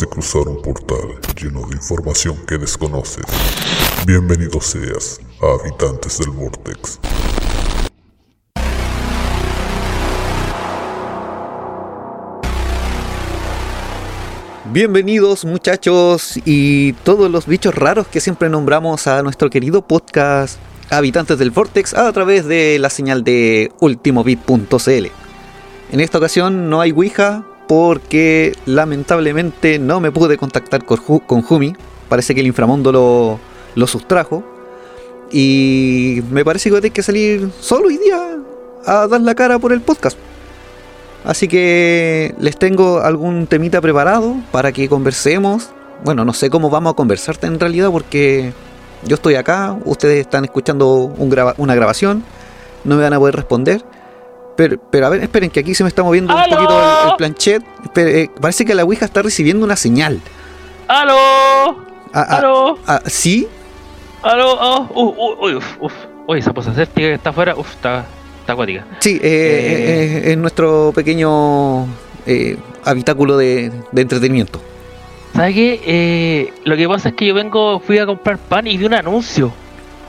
De cruzar un portal lleno de información que desconoces. Bienvenido seas a Habitantes del Vortex. Bienvenidos muchachos y todos los bichos raros que siempre nombramos a nuestro querido podcast Habitantes del Vortex a través de la señal de ultimobit.cl. En esta ocasión no hay Ouija porque lamentablemente no me pude contactar con, con Jumi. Parece que el inframundo lo, lo sustrajo. Y me parece que voy a tener que salir solo hoy día a dar la cara por el podcast. Así que les tengo algún temita preparado para que conversemos. Bueno, no sé cómo vamos a conversar en realidad porque yo estoy acá, ustedes están escuchando una grabación, no me van a poder responder. Pero, pero a ver, esperen que aquí se me está moviendo un ¡Aló! poquito el, el planchet. Espere, eh, parece que la Ouija está recibiendo una señal. ¡Aló! Ah, ah, ¡Aló! ah, ¿Sí? ¡Aló! Oh, uh, uh, uy, uf, uf. Uy, esa posa séptica que está afuera, uf, está, está acuática. Sí, eh, eh, eh, es nuestro pequeño eh, habitáculo de, de entretenimiento. ¿Sabes qué? Eh, lo que pasa es que yo vengo, fui a comprar pan y vi un anuncio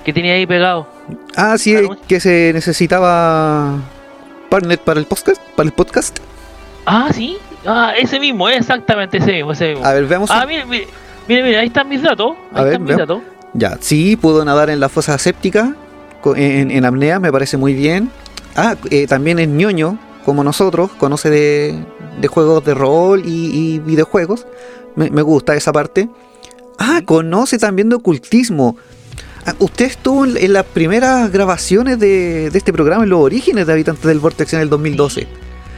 que tenía ahí pegado. Ah, sí, que se necesitaba partner para el podcast. Para el podcast. Ah, sí. Ah, ese mismo, exactamente ese mismo, ese mismo. A ver, veamos. Ah, mire, mire, mire, mire, ahí están mis datos. A Ahí ver, están mis datos. Ya, sí, pudo nadar en la fosa séptica, en, en apnea, me parece muy bien. Ah, eh, también es ñoño, como nosotros, conoce de, de juegos de rol y, y videojuegos. Me, me gusta esa parte. Ah, conoce también de ocultismo. Ah, usted estuvo en, en las primeras grabaciones de, de este programa, en los orígenes de Habitantes del Vortex en el 2012.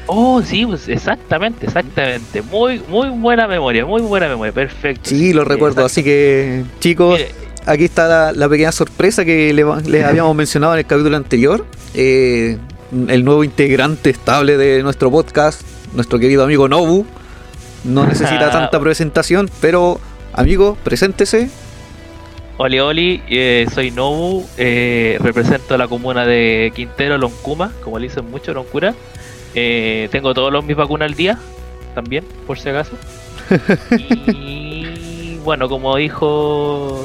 Oh, sí, pues exactamente, exactamente. Muy, muy buena memoria, muy buena memoria, perfecto. Sí, lo recuerdo. Así que, chicos, Mire, Aquí está la, la pequeña sorpresa que le- les habíamos mencionado en el capítulo anterior. Eh, el nuevo integrante estable de nuestro podcast, nuestro querido amigo Nobu. No necesita tanta presentación, pero amigo, preséntese. Oli Oli, eh, soy Nobu, eh, represento la comuna de Quintero, Loncuma, como le dicen mucho, Loncura. Eh, tengo todos los mis vacunas al día, también, por si acaso. Y bueno, como dijo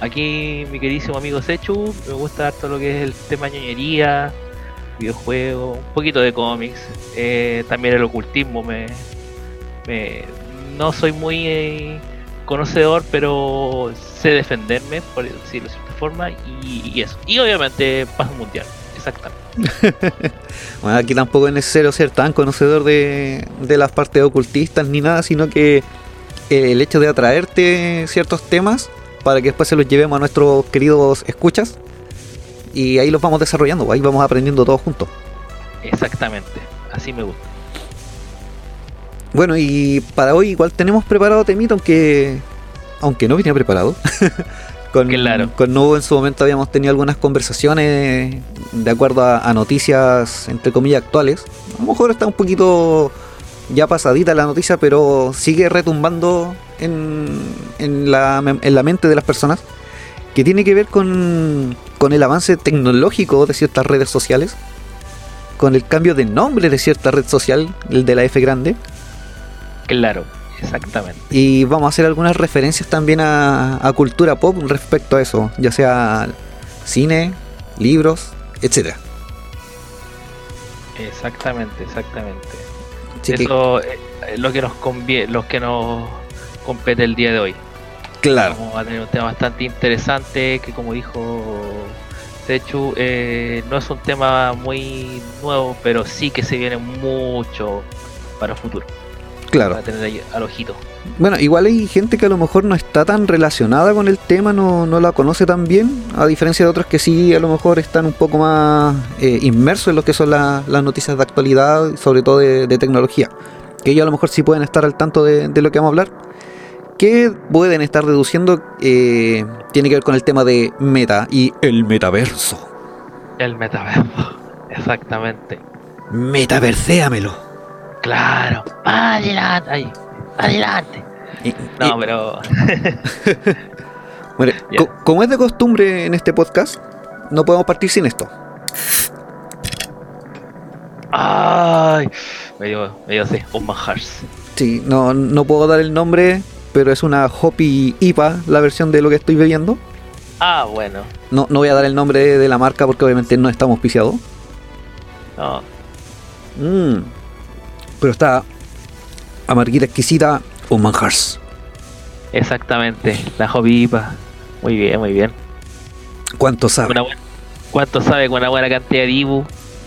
aquí mi queridísimo amigo Sechu, me gusta harto lo que es el tema ñoñería, videojuegos, un poquito de cómics, eh, también el ocultismo. Me, me- no soy muy conocedor, pero sé defenderme, por decirlo de cierta forma, y, y eso. Y obviamente paz mundial, exactamente. Bueno, aquí tampoco es necesario ser tan conocedor de, de las partes ocultistas ni nada, sino que eh, el hecho de atraerte ciertos temas para que después se los llevemos a nuestros queridos escuchas y ahí los vamos desarrollando, ahí vamos aprendiendo todos juntos. Exactamente, así me gusta. Bueno, y para hoy igual tenemos preparado temita, aunque aunque no venía preparado. con, Claro. con Novo en su momento habíamos tenido algunas conversaciones de acuerdo a, a noticias, entre comillas, actuales. A lo mejor está un poquito ya pasadita la noticia, pero sigue retumbando en, en, la, en la mente de las personas. Que tiene que ver con, con el avance tecnológico de ciertas redes sociales. Con el cambio de nombre de cierta red social, el de la F grande. Claro, exactamente. Y vamos a hacer algunas referencias también a, a cultura pop respecto a eso, ya sea cine, libros, etcétera. Exactamente, exactamente. Eso eh, es lo que nos conviene, lo que nos compete el día de hoy. claro, Vamos a tener un tema bastante interesante que como dijo Sechu, eh, no es un tema muy nuevo, pero sí que se viene mucho para el futuro. Claro. Para tener ahí al ojito. Bueno, igual hay gente que a lo mejor no está tan relacionada con el tema, no, no la conoce tan bien, a diferencia de otros que sí a lo mejor están un poco más eh, inmersos en lo que son la- las noticias de actualidad, sobre todo de, de tecnología. Que ellos a lo mejor sí pueden estar al tanto de, de lo que vamos a hablar. Que pueden estar deduciendo eh, tiene que ver con el tema de meta y el metaverso. El metaverso. Exactamente. Metaverséamelo. Claro. Adelante. Ahí. Adelante. Y- No, y- pero. bueno, Ya. co- como es de costumbre en este podcast, no podemos partir sin esto. Ay. Me dio, me dio así, un. Sí, no, no puedo dar el nombre, pero es una Hopi IPA, la versión de lo que estoy bebiendo. Ah, bueno. No, no voy a dar el nombre de, de la marca porque obviamente no estamos piciados. No, Mm. Pero está amarguita exquisita, un manjars. exactamente. La Jovipa. Muy bien, muy bien. ¿Cuánto sabe? Una buena- ¿Cuánto sabe con una buena cantidad de Ibu?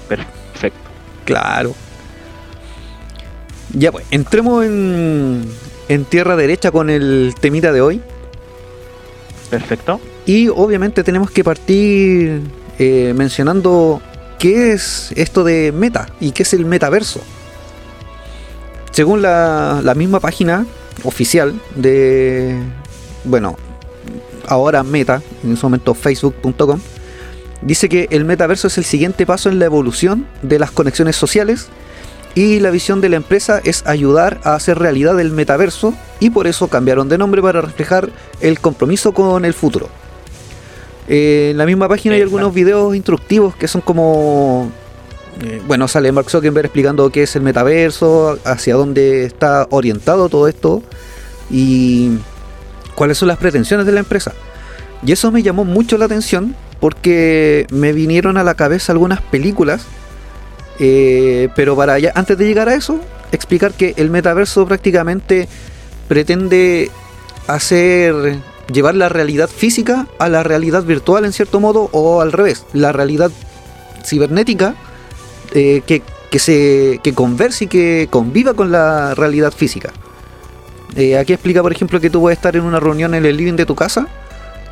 Perfecto. Claro. Ya pues, entremos en, en tierra derecha con el temita de hoy. Perfecto. Y obviamente tenemos que partir eh, mencionando qué es esto de meta y qué es el metaverso. Según la, la misma página oficial de, bueno, ahora Meta, en su momento facebook.com, dice que el metaverso es el siguiente paso en la evolución de las conexiones sociales y la visión de la empresa es ayudar a hacer realidad el metaverso y por eso cambiaron de nombre para reflejar el compromiso con el futuro. Eh, en la misma página hay Exacto. algunos videos instructivos que son como... eh, bueno, sale Mark Zuckerberg explicando qué es el metaverso, hacia dónde está orientado todo esto y cuáles son las pretensiones de la empresa. Y eso me llamó mucho la atención porque me vinieron a la cabeza algunas películas. eh, pero para ya, antes de llegar a eso, explicar que el metaverso prácticamente pretende hacer llevar la realidad física a la realidad virtual en cierto modo o al revés, la realidad cibernética eh, que, que se que converse y que conviva con la realidad física. Eh, aquí explica, por ejemplo, que tú puedes estar en una reunión en el living de tu casa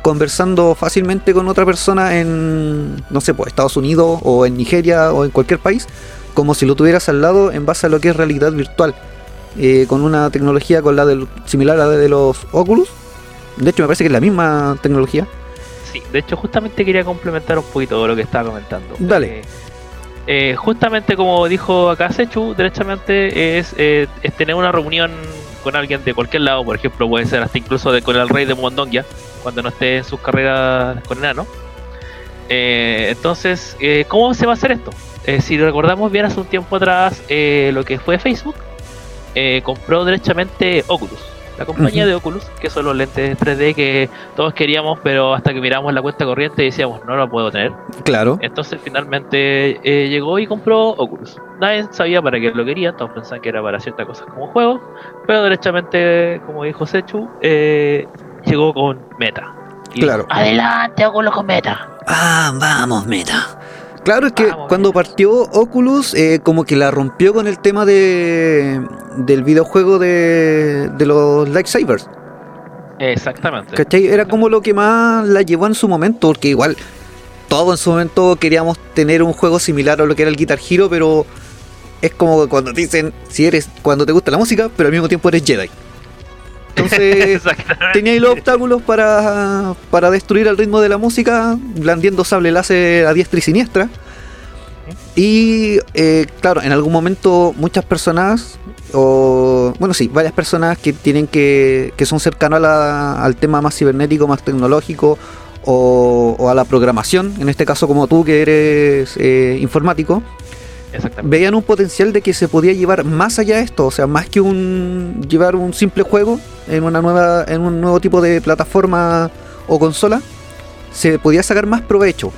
conversando fácilmente con otra persona en, no sé, pues Estados Unidos o en Nigeria o en cualquier país, como si lo tuvieras al lado en base a lo que es realidad virtual, eh, con una tecnología con la del, similar a la de los Oculus. De hecho, me parece que es la misma tecnología. Sí, de hecho justamente quería complementar un poquito lo que estaba comentando. Dale. Eh, eh, justamente como dijo acá Sechu, derechamente es, eh, es tener una reunión con alguien de cualquier lado, por ejemplo, puede ser hasta incluso de, con el rey de Mondongia, cuando no esté en sus carreras con enano. Eh, entonces, eh, ¿cómo se va a hacer esto? Si recordamos bien hace un tiempo atrás, lo que fue Facebook, compró derechamente Oculus, la compañía de Oculus, que son los lentes 3D que todos queríamos, pero hasta que miramos la cuenta corriente decíamos, no lo puedo tener. Claro. Entonces finalmente eh, llegó y compró Oculus. Nadie sabía para qué lo quería, todos pensaban que era para ciertas cosas como juegos, pero derechamente, como dijo Sechu, eh, llegó con Meta. Y Claro. Adelante, Oculus con Meta. Ah, vamos, meta. Claro, es que Vamos, cuando partió Oculus, eh, como que la rompió con el tema de del videojuego de, de los lightsabers. Exactamente. ¿Cachai? Era como lo que más la llevó en su momento, porque igual todos en su momento queríamos tener un juego similar a lo que era el Guitar Hero, pero es como cuando te dicen si eres, cuando te gusta la música, pero al mismo tiempo eres Jedi. Entonces tenía ahí los obstáculos para, para destruir el ritmo de la música, blandiendo sable láser a diestra y siniestra. Y eh, claro, en algún momento muchas personas, o bueno, sí, varias personas que tienen que, que son la- al tema más cibernético, más tecnológico, o, o a la programación, en este caso como tú que eres eh, informático. Veían un potencial de que se podía llevar más allá de esto, o sea, más que un llevar un simple juego en una nueva en un nuevo tipo de plataforma o consola, se podía sacar más provecho.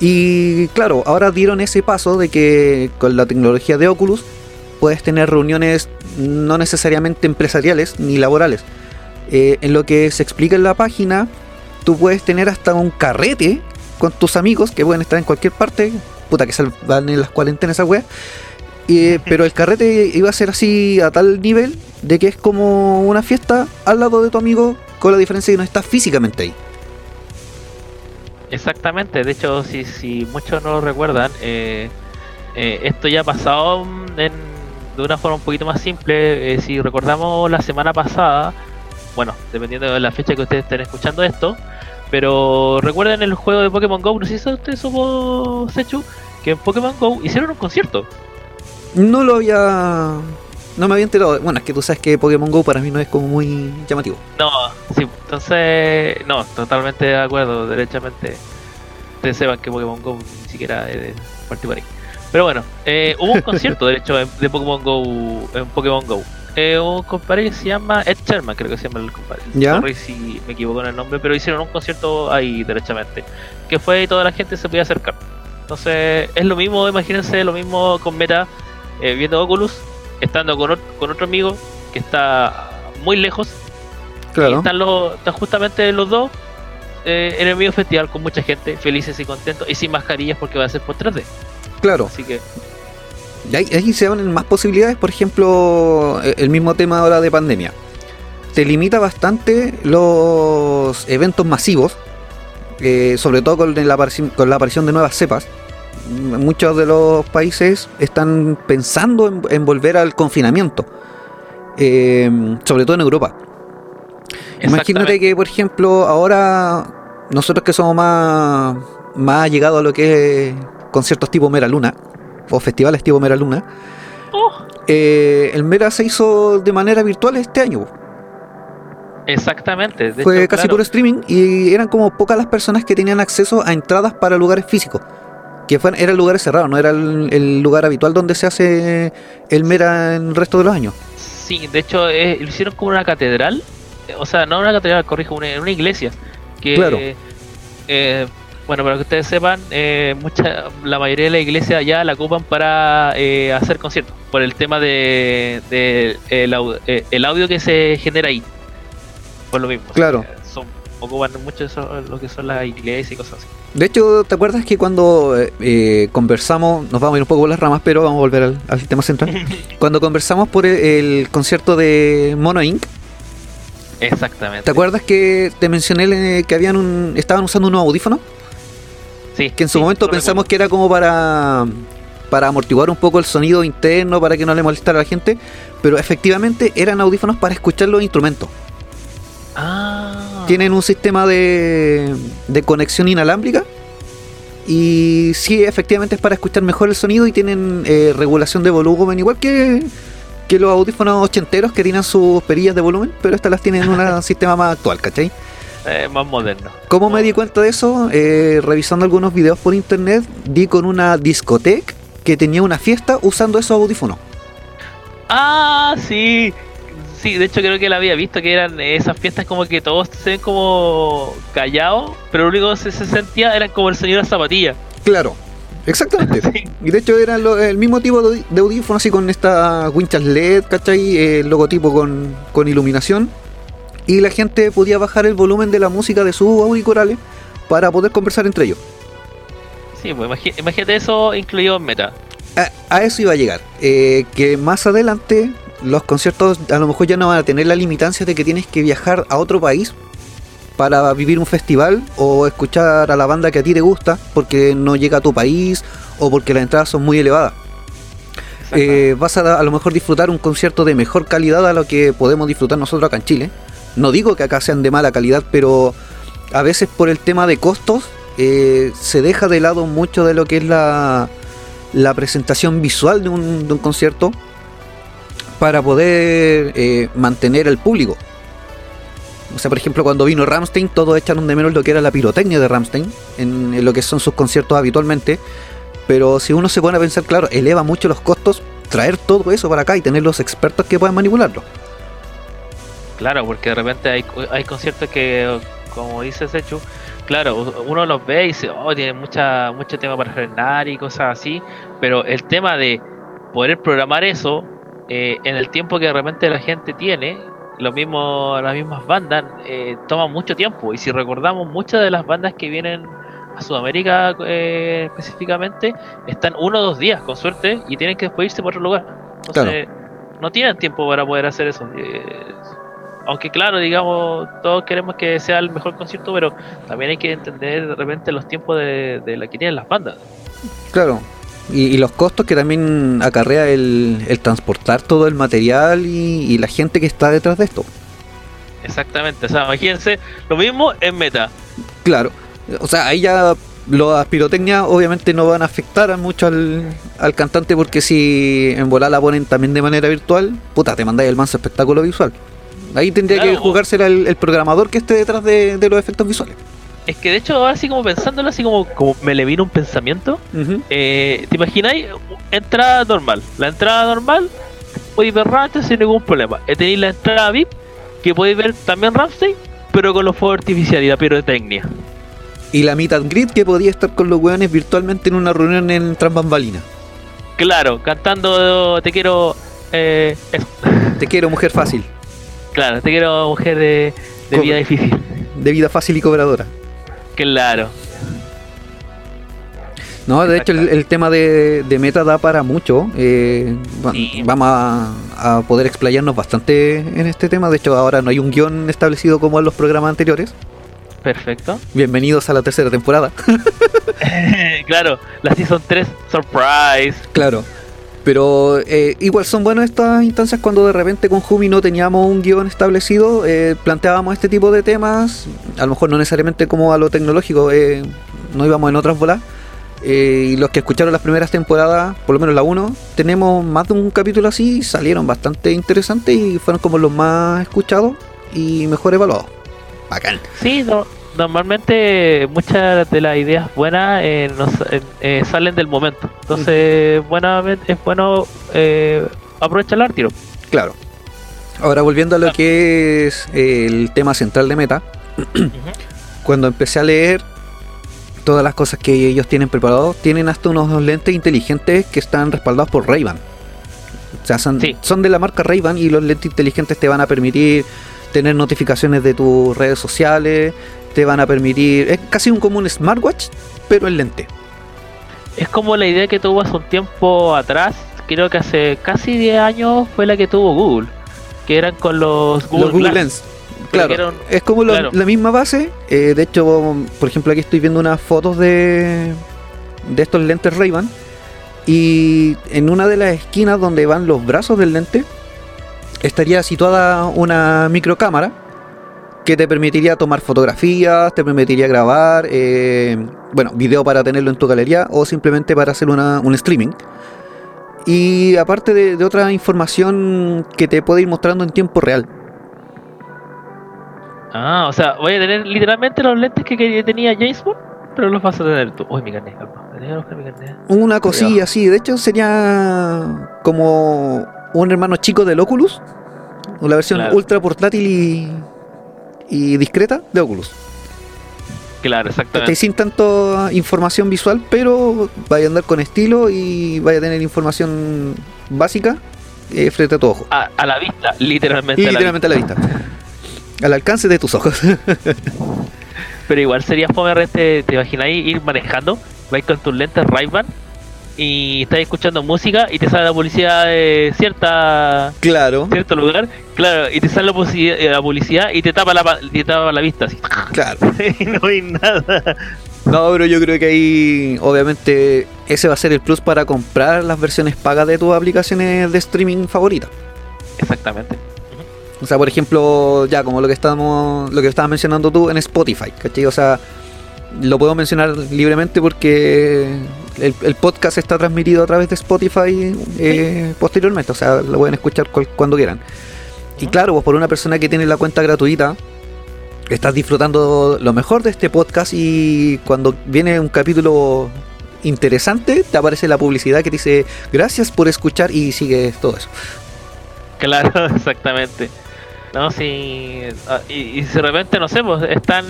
Y claro, ahora dieron ese paso de que con la tecnología de Oculus puedes tener reuniones no necesariamente empresariales ni laborales. Eh, en lo que se explica en la página, tú puedes tener hasta un carrete con tus amigos que pueden estar en cualquier parte. Puta que salvan en las cuarentenas esa wea. Pero el carrete iba a ser así a tal nivel de que es como una fiesta al lado de tu amigo, con la diferencia que no estás físicamente ahí. Exactamente, de hecho, si, si muchos no lo recuerdan, eh, eh, esto ya ha pasado de una forma un poquito más simple. eh, si recordamos la semana pasada, bueno, dependiendo de la fecha que ustedes estén escuchando esto, pero recuerden el juego de Pokémon Go, no sé si usted supo, Sechu, que en Pokémon Go hicieron un concierto. No lo había. No me había enterado. Bueno, es que tú sabes que Pokémon Go para mí no es como muy llamativo. No, sí, entonces, no, totalmente de acuerdo, derechamente. Ustedes sepan que Pokémon Go ni siquiera es partido. Pero bueno, eh, hubo un concierto, de hecho, de Pokémon Go, en Pokémon Go. Eh, un compadre que se llama Ed Sherman, creo que se llama el compadre. ¿Ya? Sorry si me equivoco en el nombre, pero hicieron un concierto ahí, derechamente. Que fue y toda la gente se podía acercar. Entonces, es lo mismo, imagínense, lo mismo con Meta, eh, viendo Oculus, estando con, con otro amigo que está muy lejos. Y Claro. están, los, están justamente los dos eh, en el mismo festival con mucha gente, felices y contentos, y sin mascarillas porque va a ser por 3D. Claro. Así que, Y ahí, ahí se abren más posibilidades, por ejemplo, e- el mismo tema ahora de pandemia. Te limita bastante los eventos masivos, eh, sobre todo con la, con la aparición de nuevas cepas. Muchos de los países están pensando en, en volver al confinamiento, eh, sobre todo en Europa. Imagínate que, por ejemplo, ahora nosotros que somos más, más llegados a lo que es conciertos tipo Mera Luna o festivales tipo Mera Luna, Oh, eh, el Mera se hizo de manera virtual este año. exactamente. de Fue hecho, casi claro, puro streaming y eran como pocas las personas que tenían acceso a entradas para lugares físicos. Que fueran, eran lugares cerrados, no era el, el lugar habitual donde se hace el Mera en el resto de los años. Sí, de hecho, eh, lo hicieron como una catedral. eh, O sea, no una catedral, corrijo, una, una iglesia. Que, Claro. eh, bueno, para que ustedes sepan, eh, mucha, la mayoría de la iglesia ya la ocupan para eh, hacer conciertos. Por el tema de, de el, au- eh, el audio que se genera ahí. Por lo mismo. Claro. eh, son, ocupan mucho eso, lo que son las iglesias y cosas así. De hecho, ¿te acuerdas que cuando eh, eh, conversamos, nos vamos a ir un poco por las ramas, pero vamos a volver al, al tema central? cuando conversamos por el, el concierto de Mono Inc., Exactamente. ¿te acuerdas que te mencioné eh, que habían un, estaban usando unos audífonos? Sí, Que en su sí, momento pensamos recuerdo. que era como para, para amortiguar un poco el sonido interno, para que no le molestara a la gente, pero efectivamente eran audífonos para escuchar los instrumentos. Ah. Tienen un sistema de, de conexión inalámbrica. Y sí, efectivamente es para escuchar mejor el sonido y tienen eh, regulación de volumen, igual que, que los audífonos ochenteros que tienen sus perillas de volumen, pero estas las tienen en un sistema más actual, ¿cachai? Eh, más moderno. ¿Cómo me di cuenta de eso? Eh, revisando algunos videos por internet, di con una discoteca que tenía una fiesta usando esos audífonos. Ah, sí. Sí, de hecho creo que la había visto que eran esas fiestas como que todos se ven como callados, pero lo único que se, se sentía era como el sonido de la zapatilla. Claro, exactamente. Sí. Y de hecho era lo- el mismo tipo de, de audífono, así con estas winchas LED, ¿cachai? El logotipo con, con iluminación. Y la gente podía bajar el volumen de la música de sus auriculares para poder conversar entre ellos. Sí, pues imagínate eso incluido en meta. A, a eso iba a llegar. Eh, que más adelante los conciertos a lo mejor ya no van a tener la limitancia de que tienes que viajar a otro país para vivir un festival o escuchar a la banda que a ti te gusta porque no llega a tu país o porque las entradas son muy elevadas. Eh, vas a, a lo mejor disfrutar un concierto de mejor calidad a lo que podemos disfrutar nosotros acá en Chile. No digo que acá sean de mala calidad, pero a veces por el tema de costos eh, se deja de lado mucho de lo que es la, la presentación visual de un, de un concierto para poder eh, mantener al público. O sea, por ejemplo, cuando vino Ramstein, todos echaron de menos lo que era la pirotecnia de Ramstein en, en lo que son sus conciertos habitualmente. Pero si uno se pone a pensar, claro, eleva mucho los costos traer todo eso para acá y tener los expertos que puedan manipularlo. Claro, porque de repente hay, hay conciertos que, como dice Sechu, claro, uno los ve y dice, oh, tiene mucha, mucho tema para frenar y cosas así, pero el tema de poder programar eso eh, en el tiempo que de repente la gente tiene, lo mismo, las mismas bandas, eh, toma mucho tiempo. Y si recordamos, muchas de las bandas que vienen a Sudamérica eh, específicamente están uno o dos días, con suerte, y tienen que después irse por otro lugar. Entonces, no tienen tiempo para poder hacer eso. Aunque claro, digamos, todos queremos que sea el mejor concierto, pero también hay que entender de repente los tiempos de, de la que tienen las bandas. Claro. Y, y los costos que también acarrea el, el transportar todo el material y, y la gente que está detrás de esto. Exactamente, o sea, imagínense, lo mismo en meta. Claro. O sea, ahí ya las pirotecnias obviamente no van a afectar mucho al, al cantante porque si en volar la ponen también de manera virtual, puta, te mandáis el manso espectáculo visual. Ahí tendría que jugársela el, el programador que esté detrás de, de los efectos visuales. Es que de hecho, ahora así como pensándolo, así como, como me le vino un pensamiento. Eh, ¿Te imagináis? Entrada normal. La entrada normal, podéis ver Ramstein sin ningún problema. Eh, Tenéis la entrada VIP, que podéis ver también Ramstein, pero con los fuegos artificiales y la pirotecnia. Y la meet and greet que podía estar con los weones virtualmente en una reunión en Transbambalina. Claro, cantando Te quiero. Eh, eso. Te quiero, mujer fácil. Claro, te quiero mujer de, vida difícil. De vida fácil y cobradora. Claro. No, de hecho el, el tema de, de meta da para mucho. eh, Sí. Vamos a, a poder explayarnos bastante en este tema. De hecho ahora no hay un guion establecido como en los programas anteriores. Perfecto. Bienvenidos a la tercera temporada. claro, la Season 3 Surprise. claro. Pero eh, igual son buenas estas instancias cuando de repente con Jumi no teníamos un guion establecido, eh, planteábamos este tipo de temas, a lo mejor no necesariamente como a lo tecnológico, eh, no íbamos en otras bolas. Eh, y los que escucharon las primeras temporadas, por lo menos la 1, tenemos más de un capítulo así, salieron bastante interesantes y fueron como los más escuchados y mejor evaluados. Bacán. Sí, no- normalmente muchas de las ideas buenas eh, nos- eh, eh, salen del momento. Entonces, es bueno aprovechar el tiro. Claro. Ahora volviendo a lo que es el tema central de Meta, cuando empecé a leer todas las cosas que ellos tienen preparados, tienen hasta unos lentes inteligentes que están respaldados por Ray-Ban. O sea, son, Sí. son de la marca Ray-Ban y los lentes inteligentes te van a permitir tener notificaciones de tus redes sociales, te van a permitir... Es casi un como un smartwatch, pero en lente. Es como la idea que tuvo hace un tiempo atrás, creo que hace casi 10 años fue la que tuvo Google, que eran con los Google, los Google Glass. Lens. Claro, eran- es como lo- claro. la misma base. eh, de hecho, por ejemplo, aquí estoy viendo unas fotos de, de estos lentes Ray-Ban. Y en una de las esquinas donde van los brazos del lente, estaría situada una microcámara que te permitiría tomar fotografías, te permitiría grabar, eh, bueno, video para tenerlo en tu galería o simplemente para hacer una- un streaming. Y aparte de, de otra información que te puede ir mostrando en tiempo real. Ah, o sea, voy a tener literalmente los lentes que, que tenía James Bond, pero los vas a tener tú. Uy, mi buscar mi. Una cosilla así, de hecho sería como un hermano chico del Oculus, la versión Claro. ultra portátil y, y discreta de Oculus. Claro, exactamente. Sin tanto información visual, pero vaya a andar con estilo y vaya a tener información básica eh, frente a tu ojo. A, a la vista, literalmente. Y a la literalmente a la vista. Al alcance de tus ojos. Pero igual sería fome te, te imagináis ir manejando, vais con tus lentes Ray-Ban y estás escuchando música y te sale la publicidad de cierta claro, cierto lugar, claro, y te sale la publicidad, la publicidad y te tapa la te tapa la vista así. claro. y no hay nada. No, pero yo creo que ahí, obviamente, ese va a ser el plus para comprar las versiones pagas de tus aplicaciones de streaming favoritas. Exactamente. O sea, por ejemplo, ya como lo que estamos, lo que estabas mencionando tú en Spotify, ¿cachai? O sea, lo puedo mencionar libremente porque el, el podcast está transmitido a través de Spotify eh, posteriormente, o sea, lo pueden escuchar cual- cuando quieran. Y claro, pues por una persona que tiene la cuenta gratuita, estás disfrutando lo mejor de este podcast y cuando viene un capítulo interesante, te aparece la publicidad que dice gracias por escuchar y sigue todo eso. Claro, exactamente. No, si. ah, Y, y si de repente, no sé, pues están.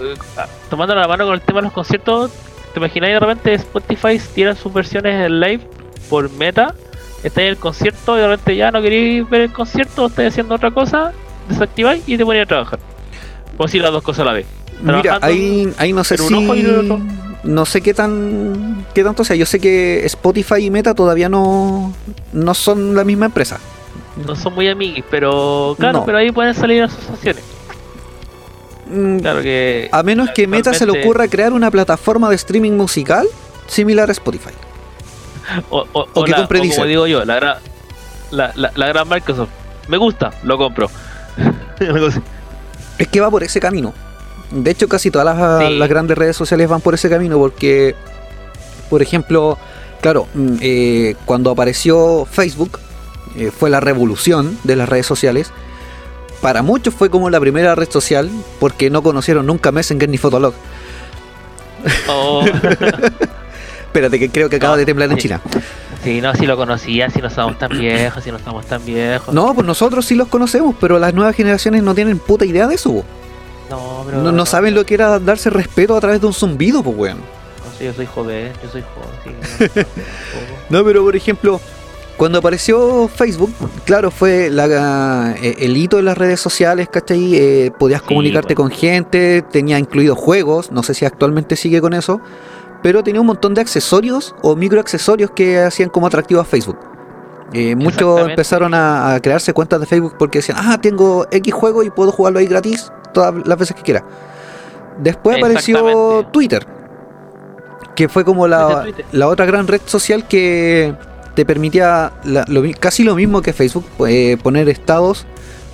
eh, ah, tomando la mano con el tema de los conciertos. ¿Te imagináis de repente Spotify tira sus versiones en live por meta? Estáis en el concierto y de repente ya no queréis ver el concierto, estáis haciendo otra cosa, desactiváis y te ponéis a trabajar. O si las dos cosas a la vez. Mira, ahí, ahí no sé si. No sé qué tan. qué tanto sea. Yo sé que Spotify y Meta todavía no. no son la misma empresa. No son muy amiguis, pero claro, No. pero ahí pueden salir asociaciones. Mm, Claro que. A menos que Meta se le ocurra crear una plataforma de streaming musical similar a Spotify. O, o- O que la- compre o como digo yo, la gran, la, la, la gran Microsoft. Me gusta, lo compro. Es que va por ese camino. De hecho, casi todas las, Sí. las grandes redes sociales van por ese camino porque, por ejemplo, claro, mm, eh, cuando apareció Facebook, eh, fue la revolución de las redes sociales, para muchos fue como la primera red social porque no conocieron nunca Messenger ni Fotolog. Oh. Espérate, que creo que acaba No, de temblar en sí. China. Sí, no, si lo conocía, si no somos tan viejos, si no estamos tan viejos. No, pues nosotros sí los conocemos, pero las nuevas generaciones no tienen puta idea de eso. no, pero No, no saben lo que era darse respeto a través de un zumbido, pues weón. No sé, yo soy joven, yo soy joven, sí. No, pero por ejemplo, cuando apareció Facebook, claro, fue la, eh, el hito de las redes sociales, ¿cachai? Eh, podías Sí, comunicarte bueno. con gente, tenía incluidos juegos, no sé si actualmente sigue con eso, pero tenía un montón de accesorios o microaccesorios que hacían como atractivo a Facebook. Eh, muchos empezaron a, a crearse cuentas de Facebook porque decían, ah, tengo X juego y puedo jugarlo ahí gratis todas las veces que quiera. Después apareció. Twitter, que fue como la otra gran red social que te permitía la- lo casi lo mismo que Facebook, eh, poner estados,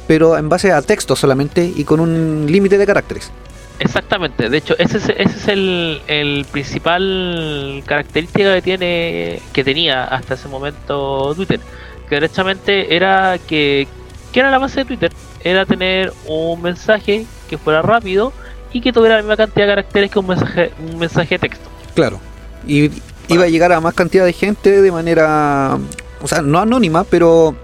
pero en base a texto solamente y con un límite de caracteres. Exactamente, de hecho, ese es, ese es el, el principal característica que tiene que tenía hasta ese momento Twitter, que derechamente era que, que era la base de Twitter, era tener un mensaje que fuera rápido y que tuviera la misma cantidad de caracteres que un mensaje, un mensaje de texto. Claro. Y iba a llegar a más cantidad de gente de manera, o sea, no anónima, pero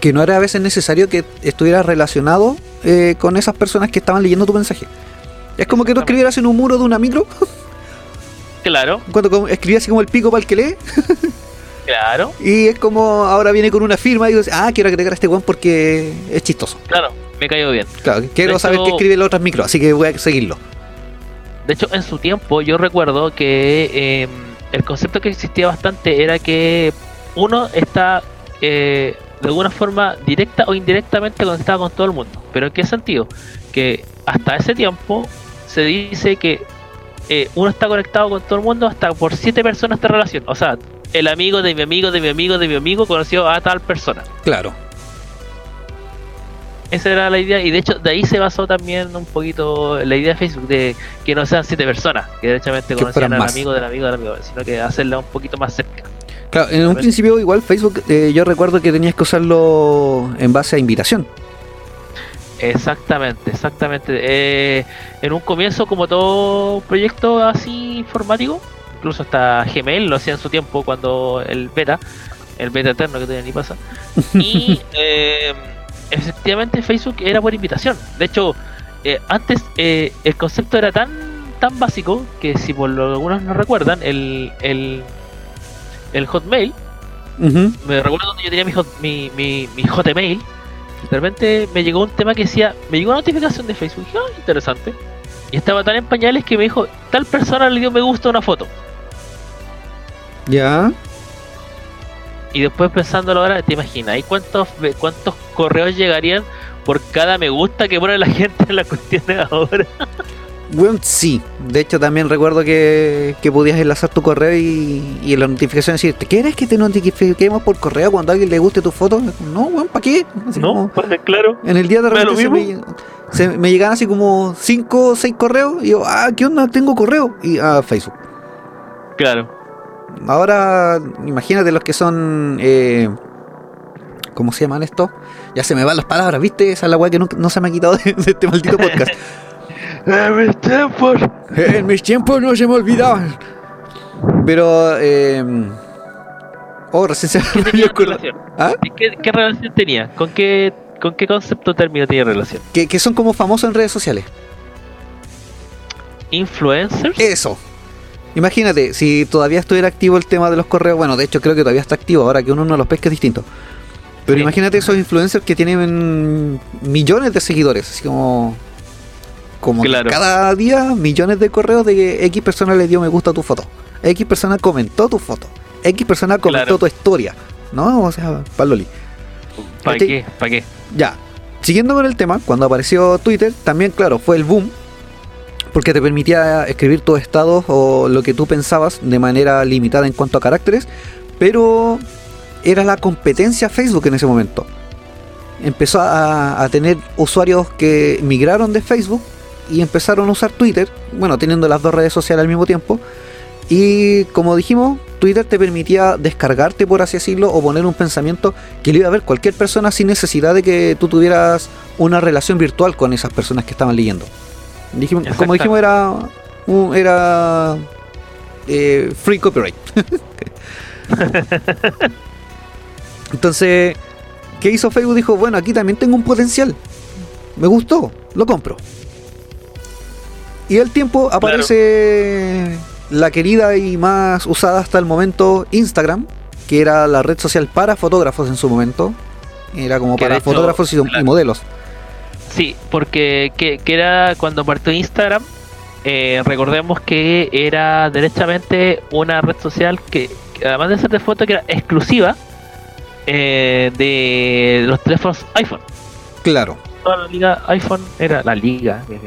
que no era a veces necesario que estuviera relacionado eh, con esas personas que estaban leyendo tu mensaje. Es como que tú escribieras en un muro de una micro, Claro, cuando escribías así como el pico para el que lee, claro, y es como ahora viene con una firma y dices, ah, quiero agregar a este weón porque es chistoso. claro, me cayó bien. Claro, quiero saber qué escribe las otras micros, así que voy a seguirlo. De hecho, en su tiempo yo recuerdo que eh, el concepto que existía bastante era que uno está eh, de alguna forma directa o indirectamente conectado con todo el mundo. ¿Pero en qué sentido? Que hasta ese tiempo se dice que eh, uno está conectado con todo el mundo hasta por siete personas de relación. O sea, el amigo de mi amigo, de mi amigo, de mi amigo conoció a tal persona. Claro. Esa era la idea y de hecho de ahí se basó también un poquito la idea de Facebook de que no sean siete personas, que derechamente conocían al más. amigo del amigo del amigo, sino que hacerla un poquito más cerca. Claro, en un principio igual Facebook, eh, yo recuerdo que tenías que usarlo en base a invitación. Exactamente, exactamente. Eh, en un comienzo, como todo proyecto así informático, incluso hasta Gmail lo hacía en su tiempo cuando el beta, el beta eterno que todavía ni pasa. Y eh, efectivamente Facebook era por invitación. De hecho, eh, antes eh, el concepto era tan tan básico que si por lo algunos no recuerdan, el, el, el Hotmail me recuerdo cuando yo tenía mi, hot, mi, mi, mi Hotmail, de repente me llegó un tema que decía, me llegó una notificación de Facebook, dije, ah, interesante. Y estaba tan en pañales que me dijo, tal persona le dio me gusta a una foto. Ya. Y después pensándolo ahora, te imaginas, ¿y cuántos, cuántos correos llegarían por cada me gusta que pone la gente en las cuestiones ahora? Bueno, sí. De hecho, también recuerdo que, que podías enlazar tu correo y, y en la notificación decirte, ¿quieres que te notifiquemos por correo cuando a alguien le guste tu foto? No, weón, ¿para qué? Así como- pues claro. en el día de repente se me, se me llegaban así como 5 o 6 correos y yo, ah, ¿qué onda? Tengo correo. Y a Facebook. Claro. Ahora, imagínate los que son. Eh, ¿Cómo se llaman estos? Ya se me van las palabras, ¿viste? Esa es la weá que no, no se me ha quitado de, de este maldito podcast. En mis tiempos. en mis tiempos no se me olvidaban. Pero. Eh, oh, recién se. ¿Ah? ¿Qué, qué relación tenía? ¿Con qué, ¿Con qué concepto término tenía relación? Que, que son como famosos en redes sociales. ¿Influencers? Eso. Imagínate, si todavía estuviera activo el tema de los correos, bueno, de hecho creo que todavía está activo, ahora que uno no los pesca es distinto. Pero Sí. imagínate esos influencers que tienen millones de seguidores, así como... Como Claro. cada día millones de correos de que X persona le dio me gusta a tu foto, X persona comentó tu foto, X persona comentó Claro. tu historia, ¿no? O sea, paloli. ¿Para Este- qué? ¿Para qué? Ya, siguiendo con el tema, cuando apareció Twitter, también, claro, fue el boom, porque te permitía escribir tus estados o lo que tú pensabas de manera limitada en cuanto a caracteres, pero era la competencia Facebook en ese momento. Empezó a, tener usuarios que migraron de Facebook y empezaron a usar Twitter, bueno, teniendo las dos redes sociales al mismo tiempo. Y como dijimos, Twitter te permitía descargarte, por así decirlo, o poner un pensamiento que le iba a ver cualquier persona sin necesidad de que tú tuvieras una relación virtual con esas personas que estaban leyendo. Dijimos- como dijimos, era, un- era eh, free copyright. Entonces, ¿qué hizo Facebook? Dijo, bueno, aquí también tengo un potencial. Me gustó, lo compro. Y al tiempo aparece la querida y más usada hasta el momento Instagram, que era la red social para fotógrafos en su momento. Era como para fotógrafos y, y claro. modelos. Sí, porque que, que era cuando partió Instagram, eh, recordemos que era derechamente una red social que, que además de ser de foto, que era exclusiva eh, de los teléfonos iPhone. Claro, Toda la liga iPhone era la liga, eh,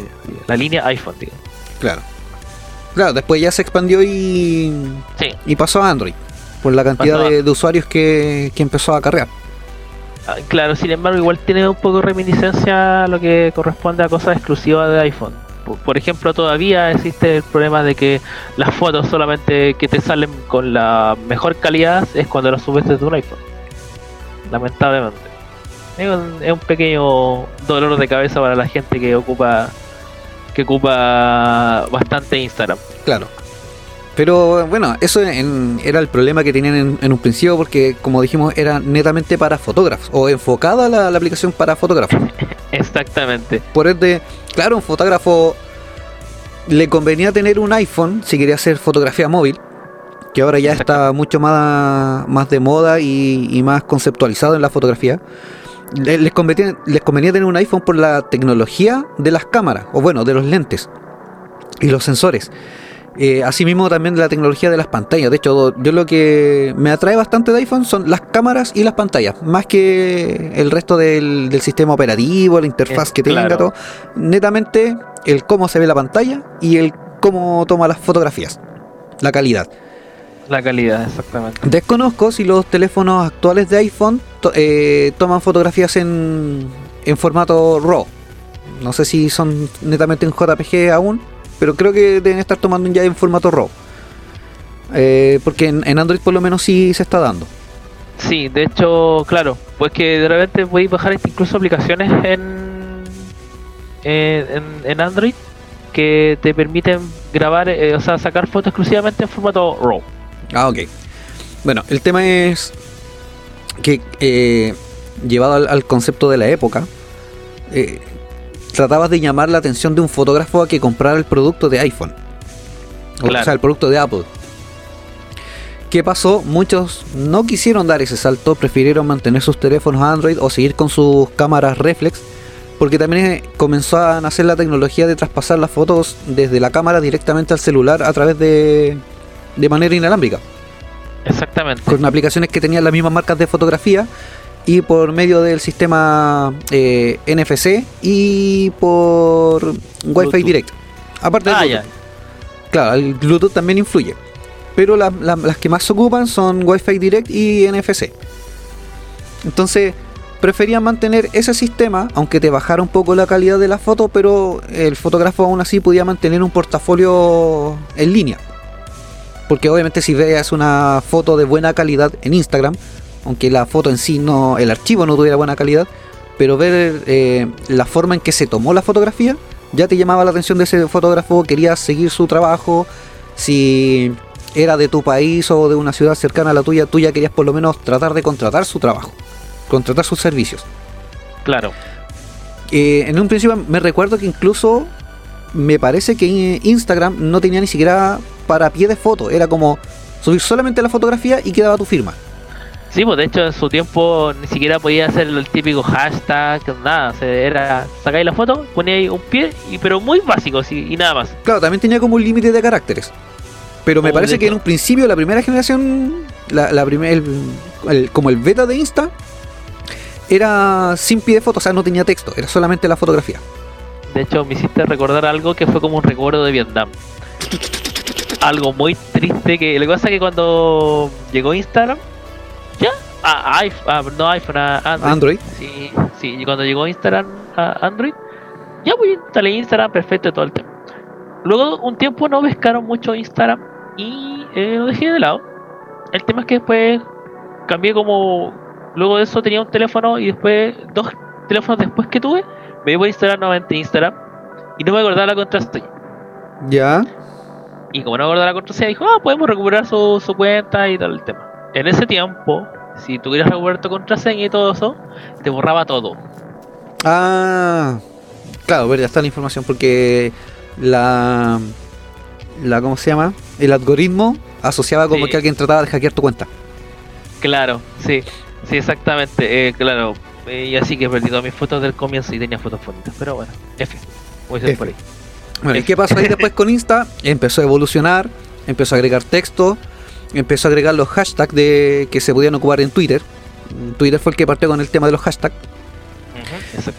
la línea iPhone, digo. claro. Claro, después ya se expandió y, Sí, y pasó a Android. Por la cantidad de, de usuarios que, que empezó a acarrear. Ah, Claro, sin embargo, igual tiene un poco de reminiscencia a lo que corresponde a cosas exclusivas de iPhone. Por, por ejemplo, todavía existe el problema de que las fotos solamente que te salen con la mejor calidad es cuando las subes desde un iPhone. Lamentablemente. Es un, es un pequeño dolor de cabeza para la gente que ocupa que ocupa bastante Instagram. Claro. Pero bueno, eso en- era el problema que tenían en, en un principio porque, como dijimos, era netamente para fotógrafos o enfocada la, la aplicación para fotógrafos. Exactamente. Por ende, claro, un fotógrafo le convenía tener un iPhone si quería hacer fotografía móvil, que ahora ya está mucho más, más de moda y, y más conceptualizado en la fotografía. Les convenía, les convenía tener un iPhone por la tecnología de las cámaras, o bueno, de los lentes y los sensores. Eh, asimismo también la tecnología de las pantallas. De hecho, yo lo que me atrae bastante de iPhone son las cámaras y las pantallas, más que el resto del, del sistema operativo, la interfaz Es que tenga, claro. todo. Netamente el cómo se ve la pantalla y el cómo toma las fotografías, la calidad. La calidad, exactamente. Desconozco si los teléfonos actuales de iPhone to- eh, toman fotografías en, en formato RAW. No sé si son netamente en JPG aún, pero creo que deben estar tomando ya en formato RAW. Eh, porque en, en Android por lo menos sí se está dando. Sí, de hecho, claro, pues que de repente podéis bajar incluso aplicaciones en, en, Android que te permiten grabar, eh, o sea, sacar fotos exclusivamente en formato RAW. Ah, ok. Bueno, el tema es que eh, llevado al, al concepto de la época, eh, tratabas de llamar la atención de un fotógrafo a que comprara el producto de iPhone. O sea, el producto de Apple. ¿Qué pasó? Muchos no quisieron dar ese salto, prefirieron mantener sus teléfonos Android o seguir con sus cámaras reflex, porque también eh, comenzó a nacer la tecnología de traspasar las fotos desde la cámara directamente al celular a través de, de manera inalámbrica Exactamente. con aplicaciones que tenían las mismas marcas de fotografía y por medio del sistema eh, NFC y por Wi-Fi. Direct. Aparte del Ah, Bluetooth. ya. Claro, el Bluetooth también influye. Pero la- la- las que más se ocupan son Wi-Fi Direct y NFC. Entonces, preferían mantener ese sistema, aunque te bajara un poco la calidad de la foto, pero el fotógrafo aún así podía mantener un portafolio en línea. Porque obviamente si veas una foto de buena calidad en Instagram, aunque la foto en sí no, el archivo no tuviera buena calidad, pero ver eh, la forma en que se tomó la fotografía, ya te llamaba la atención de ese fotógrafo, querías seguir su trabajo, si era de tu país o de una ciudad cercana a la tuya, tú ya querías por lo menos tratar de contratar su trabajo, contratar sus servicios. Claro. Eh, en un principio me recuerdo que incluso me parece que Instagram no tenía ni siquiera para pie de foto, era como subir solamente la fotografía y quedaba tu firma. Sí, pues de hecho en su tiempo ni siquiera podía hacer el típico hashtag, nada. O sea, era sacáis la foto, poníais un pie, y, pero muy básico sí, y nada más. Claro, también tenía como un límite de caracteres. Pero me Oh, parece que en un principio, la primera generación, la, la primer- el- el- como el beta de Insta, era sin pie de foto, o sea, no tenía texto, era solamente la fotografía. De hecho, me hiciste recordar algo que fue como un recuerdo de Vietnam. Algo muy triste que lo que pasa es que cuando llegó Instagram, a, iPhone, ah, no iPhone, a Android. Android, Sí, sí, y cuando llegó Instagram a Android, ya pues instalé Instagram, perfecto, todo el tema. Luego un tiempo no pescaron mucho Instagram y eh, lo dejé de lado. el tema es que después cambié como. Luego de eso tenía un teléfono y después, dos teléfonos después que tuve, me dio por instalar nuevamente Instagram y no me acordaba la contraseña. Ya. Y como no me acordaba la contraseña, dijo, ah, podemos recuperar su, su cuenta y tal el tema. En ese tiempo, si tú querías recuperar tu contraseña y todo eso, te borraba todo. Ah, claro, ver, ya está la información porque la, la ¿cómo se llama? El algoritmo asociaba como Sí. que alguien trataba de hackear tu cuenta. Claro, sí, sí, exactamente, eh, claro. Eh, y así que perdí todas mis fotos del comienzo y tenía fotos bonitas. Pero bueno, F. Voy a ser F. por ahí. Bueno, ¿y qué pasó ahí después con Insta? Empezó a evolucionar, empezó a agregar texto, empezó a agregar los hashtags de que se podían ocupar en Twitter. Twitter fue el que partió con el tema de los hashtags.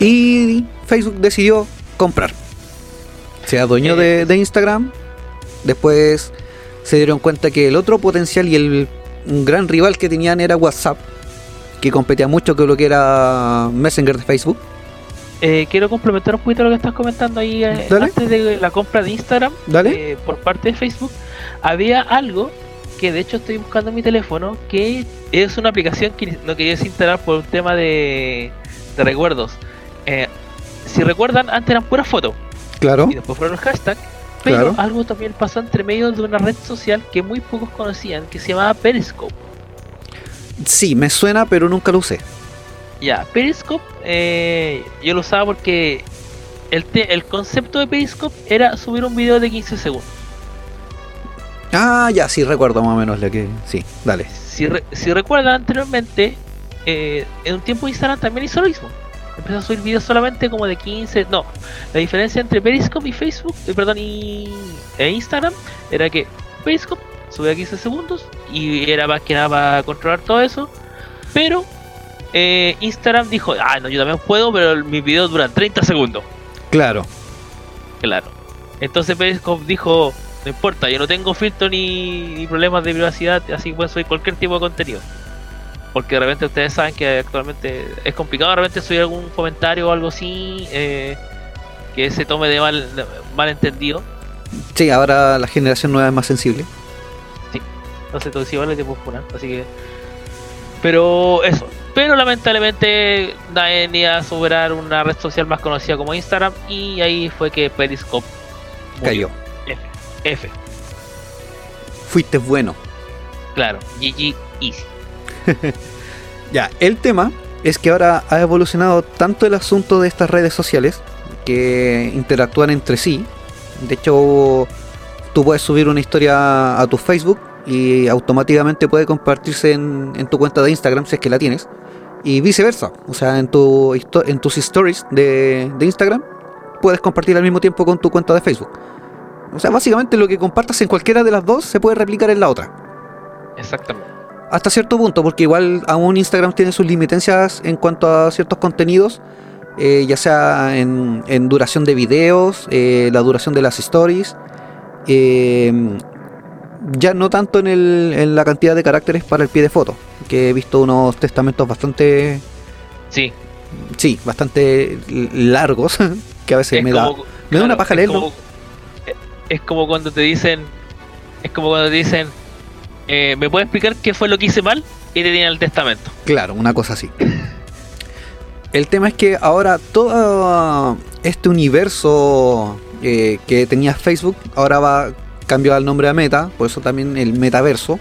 Y Facebook decidió comprar. Se adueñó de, de Instagram. Después se dieron cuenta que el otro potencial y el un gran rival que tenían era WhatsApp, que competía mucho con lo que era Messenger de Facebook. Eh, quiero complementar un poquito lo que estás comentando ahí eh, antes de la compra de Instagram Dale. eh, por parte de Facebook. Había algo que de hecho estoy buscando en mi teléfono que es una aplicación que no quería instalar por un tema de, de recuerdos. Eh, si recuerdan, antes eran puras fotos Claro. y después fueron los hashtags. Pero Claro. algo también pasó entre medio de una red social que muy pocos conocían, que se llamaba Periscope. Sí, me suena, pero nunca lo usé. Ya, Periscope eh, yo lo usaba porque el, te- el concepto de Periscope era subir un video de 15 segundos. Ah, ya, sí, recuerdo más o menos lo que. Sí, dale. Si, re- si recuerdan anteriormente, eh, en un tiempo Instagram también hizo lo mismo. Empezó a subir videos solamente como de 15. No, la diferencia entre Periscope y Facebook, eh, perdón, y e Instagram era que Periscope subía 15 segundos y era más que nada para controlar todo eso. Pero eh, Instagram dijo, ah, no, yo también puedo, pero mis videos duran 30 segundos. Claro. Claro. Entonces Periscope dijo, no importa, yo no tengo filtro ni, ni problemas de privacidad, así pueden subir cualquier tipo de contenido. Porque de repente ustedes saben que actualmente es complicado de repente subir algún comentario o algo así eh, que se tome de mal, de mal entendido. Sí, ahora la generación nueva es más sensible. Entonces todo si vale te puedo funar, así que. Pero eso. Pero lamentablemente nadie ni a superar una red social más conocida como Instagram. Y ahí fue que Periscope murió. Cayó. F. Fuiste bueno. Claro. GG Easy. Ya, el tema es que ahora ha evolucionado tanto el asunto de estas redes sociales que interactúan entre sí. De hecho, tú puedes subir una historia a tu Facebook y automáticamente puede compartirse en, en tu cuenta de Instagram si es que la tienes. Y viceversa. O sea, en, tu, en tus stories de, de Instagram puedes compartir al mismo tiempo con tu cuenta de Facebook. O sea, básicamente lo que compartas en cualquiera de las dos se puede replicar en la otra. Exactamente. Hasta cierto punto, porque igual aún Instagram tiene sus limitancias en cuanto a ciertos contenidos, eh, ya sea en, en duración de videos, eh, la duración de las stories, eh, ya no tanto en, el- en la cantidad de caracteres para el pie de foto, que he visto unos testamentos bastante, Sí. sí, bastante largos, que a veces es me da, me da una paja leerlo. como- Es como cuando te dicen. Es como cuando te dicen. eh, ¿Me puedes explicar qué fue lo que hice mal? Y te tienen el testamento. Claro, una cosa así. El tema es que ahora todo este universo eh, que tenía Facebook ahora va cambió al nombre a Meta, por eso también el metaverso,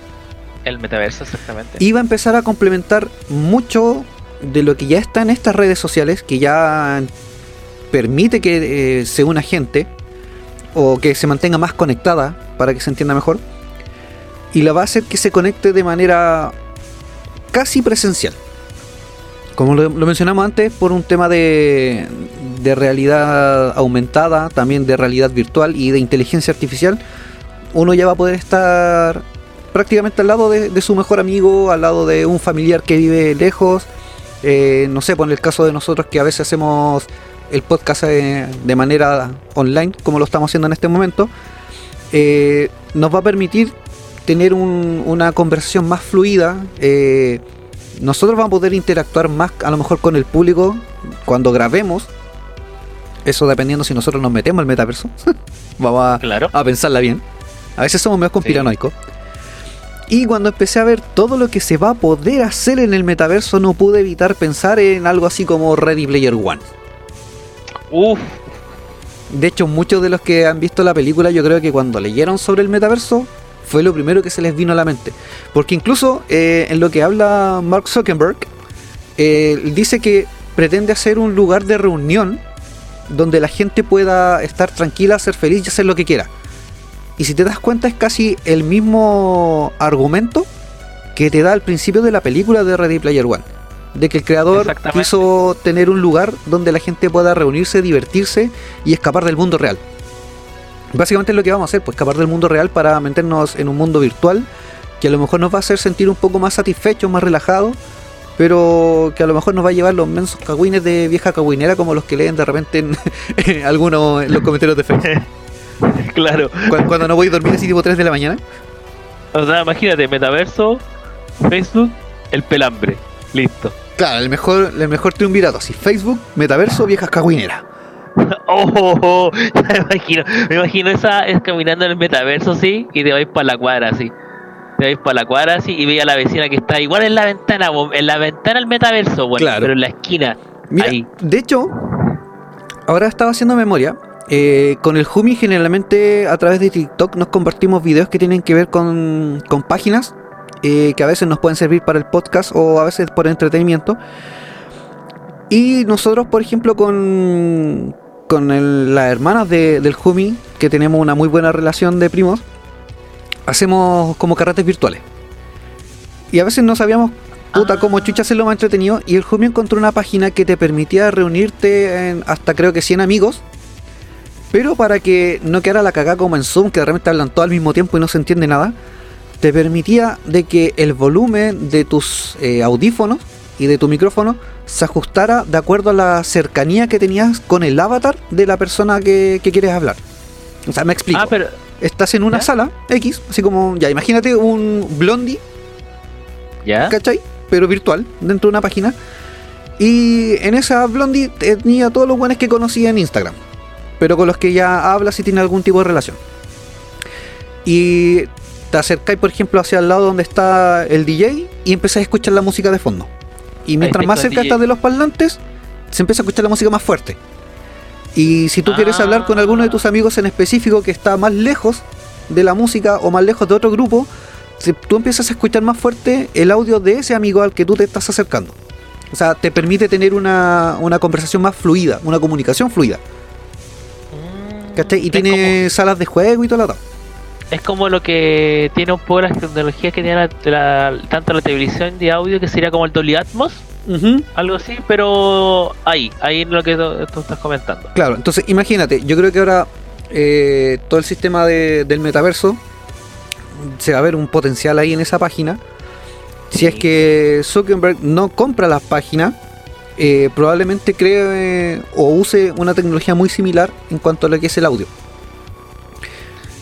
El metaverso, exactamente. y va a empezar a complementar mucho de lo que ya está en estas redes sociales, que ya permite que eh, se una gente o que se mantenga más conectada para que se entienda mejor, y la va a que se conecte de manera casi presencial. Como lo, mencionamos antes, por un tema de, de realidad aumentada, también de realidad virtual y de inteligencia artificial, uno ya va a poder estar prácticamente al lado de, de su mejor amigo, al lado de un familiar que vive lejos. Eh, no sé, por el caso de nosotros que a veces hacemos el podcast eh, de manera online, como lo estamos haciendo en este momento, eh, nos va a permitir tener un- una conversación más fluida. eh, nosotros vamos a poder interactuar más a lo mejor con el público cuando grabemos. Eso dependiendo si nosotros nos metemos al metaverso. vamos a, Claro. a pensarla bien. A veces somos medio conspiranoicos. Y cuando empecé a ver todo lo que se va a poder hacer en el metaverso, no pude evitar pensar en algo así como Ready Player One. Uf, De hecho, muchos de los que han visto la película, yo creo que cuando leyeron sobre el metaverso, fue lo primero que se les vino a la mente. Porque incluso eh, en lo que habla Mark Zuckerberg, eh, dice que pretende hacer un lugar de reunión donde la gente pueda estar tranquila, ser feliz y hacer lo que quiera. Y si te das cuenta es casi el mismo argumento que te da al principio de la película de Ready Player One. De que el creador quiso tener un lugar donde la gente pueda reunirse, divertirse y escapar del mundo real. Básicamente es lo que vamos a hacer, pues escapar del mundo real para meternos en un mundo virtual que a lo mejor nos va a hacer sentir un poco más satisfechos, más relajados, pero que a lo mejor nos va a llevar los mensos cagüines de vieja cagüinera como los que leen de repente en, en algunos en los comentarios de Facebook. claro. Cu- Cuando no voy a dormir así tipo 3 de la mañana. O sea, imagínate, metaverso, Facebook, el pelambre. Listo. Claro, el mejor, el mejor triunvirato, así Facebook, metaverso, viejas cagüineras. Oh, oh, oh, me imagino, me imagino esa es caminando en el metaverso así y te vais para la cuadra así. Te vais para la cuadra así y veis a la vecina que está igual en la ventana, en la ventana del metaverso, bueno, Claro. pero en la esquina. Mira, Ahí. de hecho, ahora estaba haciendo memoria. eh, con el Humi generalmente a través de TikTok nos compartimos videos que tienen que ver con, con páginas eh, que a veces nos pueden servir para el podcast o a veces por entretenimiento. Y nosotros, por ejemplo, con, con el- las hermanas de- del Humi, que tenemos una muy buena relación de primos, hacemos como carretes virtuales. Y a veces no sabíamos puta Ah. como chucha hacerlo más entretenido. Y el Humi encontró una página que te permitía reunirte en hasta creo que 100 amigos. Pero para que no quedara la cagada como en Zoom, que de repente hablan todo al mismo tiempo y no se entiende nada, te permitía de que el volumen de tus eh, audífonos y de tu micrófono se ajustara de acuerdo a la cercanía que tenías con el avatar de la persona que, que quieres hablar. O sea, me explico. Ah, pero Estás en una ¿Ya? sala X, así como, ya, imagínate un blondie ya. ¿cachai? Pero virtual, dentro de una página. Y en esa Blondie tenía todos los buenos que conocía en Instagram. Pero con los que ya hablas y tiene algún tipo de relación. Y te acercáis, por ejemplo, hacia el lado donde está el DJ y empezás a escuchar la música de fondo. Y mientras más cerca estás de los parlantes, se empieza a escuchar la música más fuerte. Y si tú quieres Ah. hablar con alguno de tus amigos en específico que está más lejos de la música o más lejos de otro grupo, si tú empiezas a escuchar más fuerte el audio de ese amigo al que tú te estás acercando. O sea, te permite tener una, una conversación más fluida, una comunicación fluida. Mm, ¿Cachai? Y tiene salas de juego y todo lo es como lo que tiene un poco las tecnologías que tiene la, la- tanto la televisión de audio que sería como el Dolby Atmos, algo así, pero ahí, ahí en lo que tú, estás comentando. Claro, entonces imagínate, yo creo que ahora eh, todo el sistema de- del metaverso se va a ver un potencial ahí en esa página. Si es que Zuckerberg no compra las páginas, eh, probablemente cree o use una tecnología muy similar en cuanto a lo que es el audio.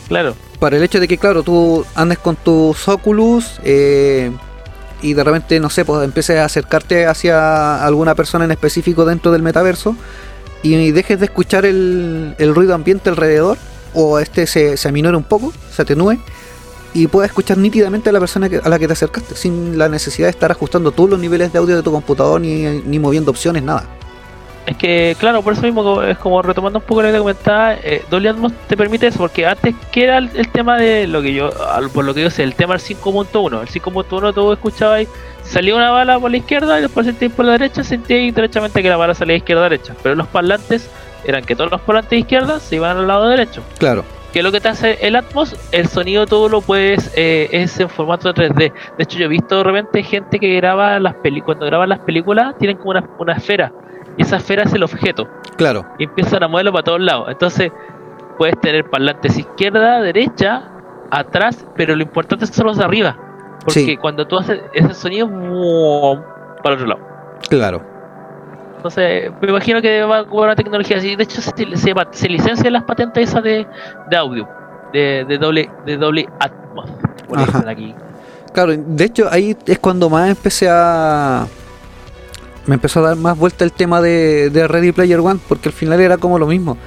Claro. Para el hecho de que, claro, tú andes con tus Oculus eh, y de repente, no sé, pues empieces a acercarte hacia alguna persona en específico dentro del metaverso y dejes de escuchar el, ruido ambiente alrededor o este se, se aminore un poco, se atenúe y puedas escuchar nítidamente a la persona a la que te acercaste sin la necesidad de estar ajustando todos los niveles de audio de tu computador ni, ni moviendo opciones, nada. Es que, claro, por eso mismo es como retomando un poco lo que te comentaba, eh, Dolby Atmos te permite eso, porque antes que era el, el tema de lo que yo, al- por lo que yo sé, el tema del 5.1, el 5.1 tú escuchabas ahí, salía una bala por la izquierda y después sentías por la derecha, sentías derechamente que la bala salía izquierda derecha, pero los parlantes eran que todos los parlantes de izquierda se iban al lado derecho. Claro, que lo que te hace el Atmos, el sonido todo lo puedes, eh, es en formato 3D. De hecho, yo he visto de repente gente que graba las películas, cuando graban las películas, tienen como una, una esfera, y esa esfera es el objeto, claro, y empiezan a moverlo para todos lados. Entonces, puedes tener parlantes izquierda, derecha, atrás, pero lo importante son los de arriba, porque Sí. cuando tú haces ese sonido, para el otro lado. claro. Entonces, me imagino que va con una tecnología así. De hecho, se, se, se licencian las patentes esas de, de audio, de, de doble de doble Atmos. Por aquí. Claro, de hecho ahí es cuando más empecé a... Me empezó a dar más vuelta el tema de, de Ready Player One, porque al final era como lo mismo.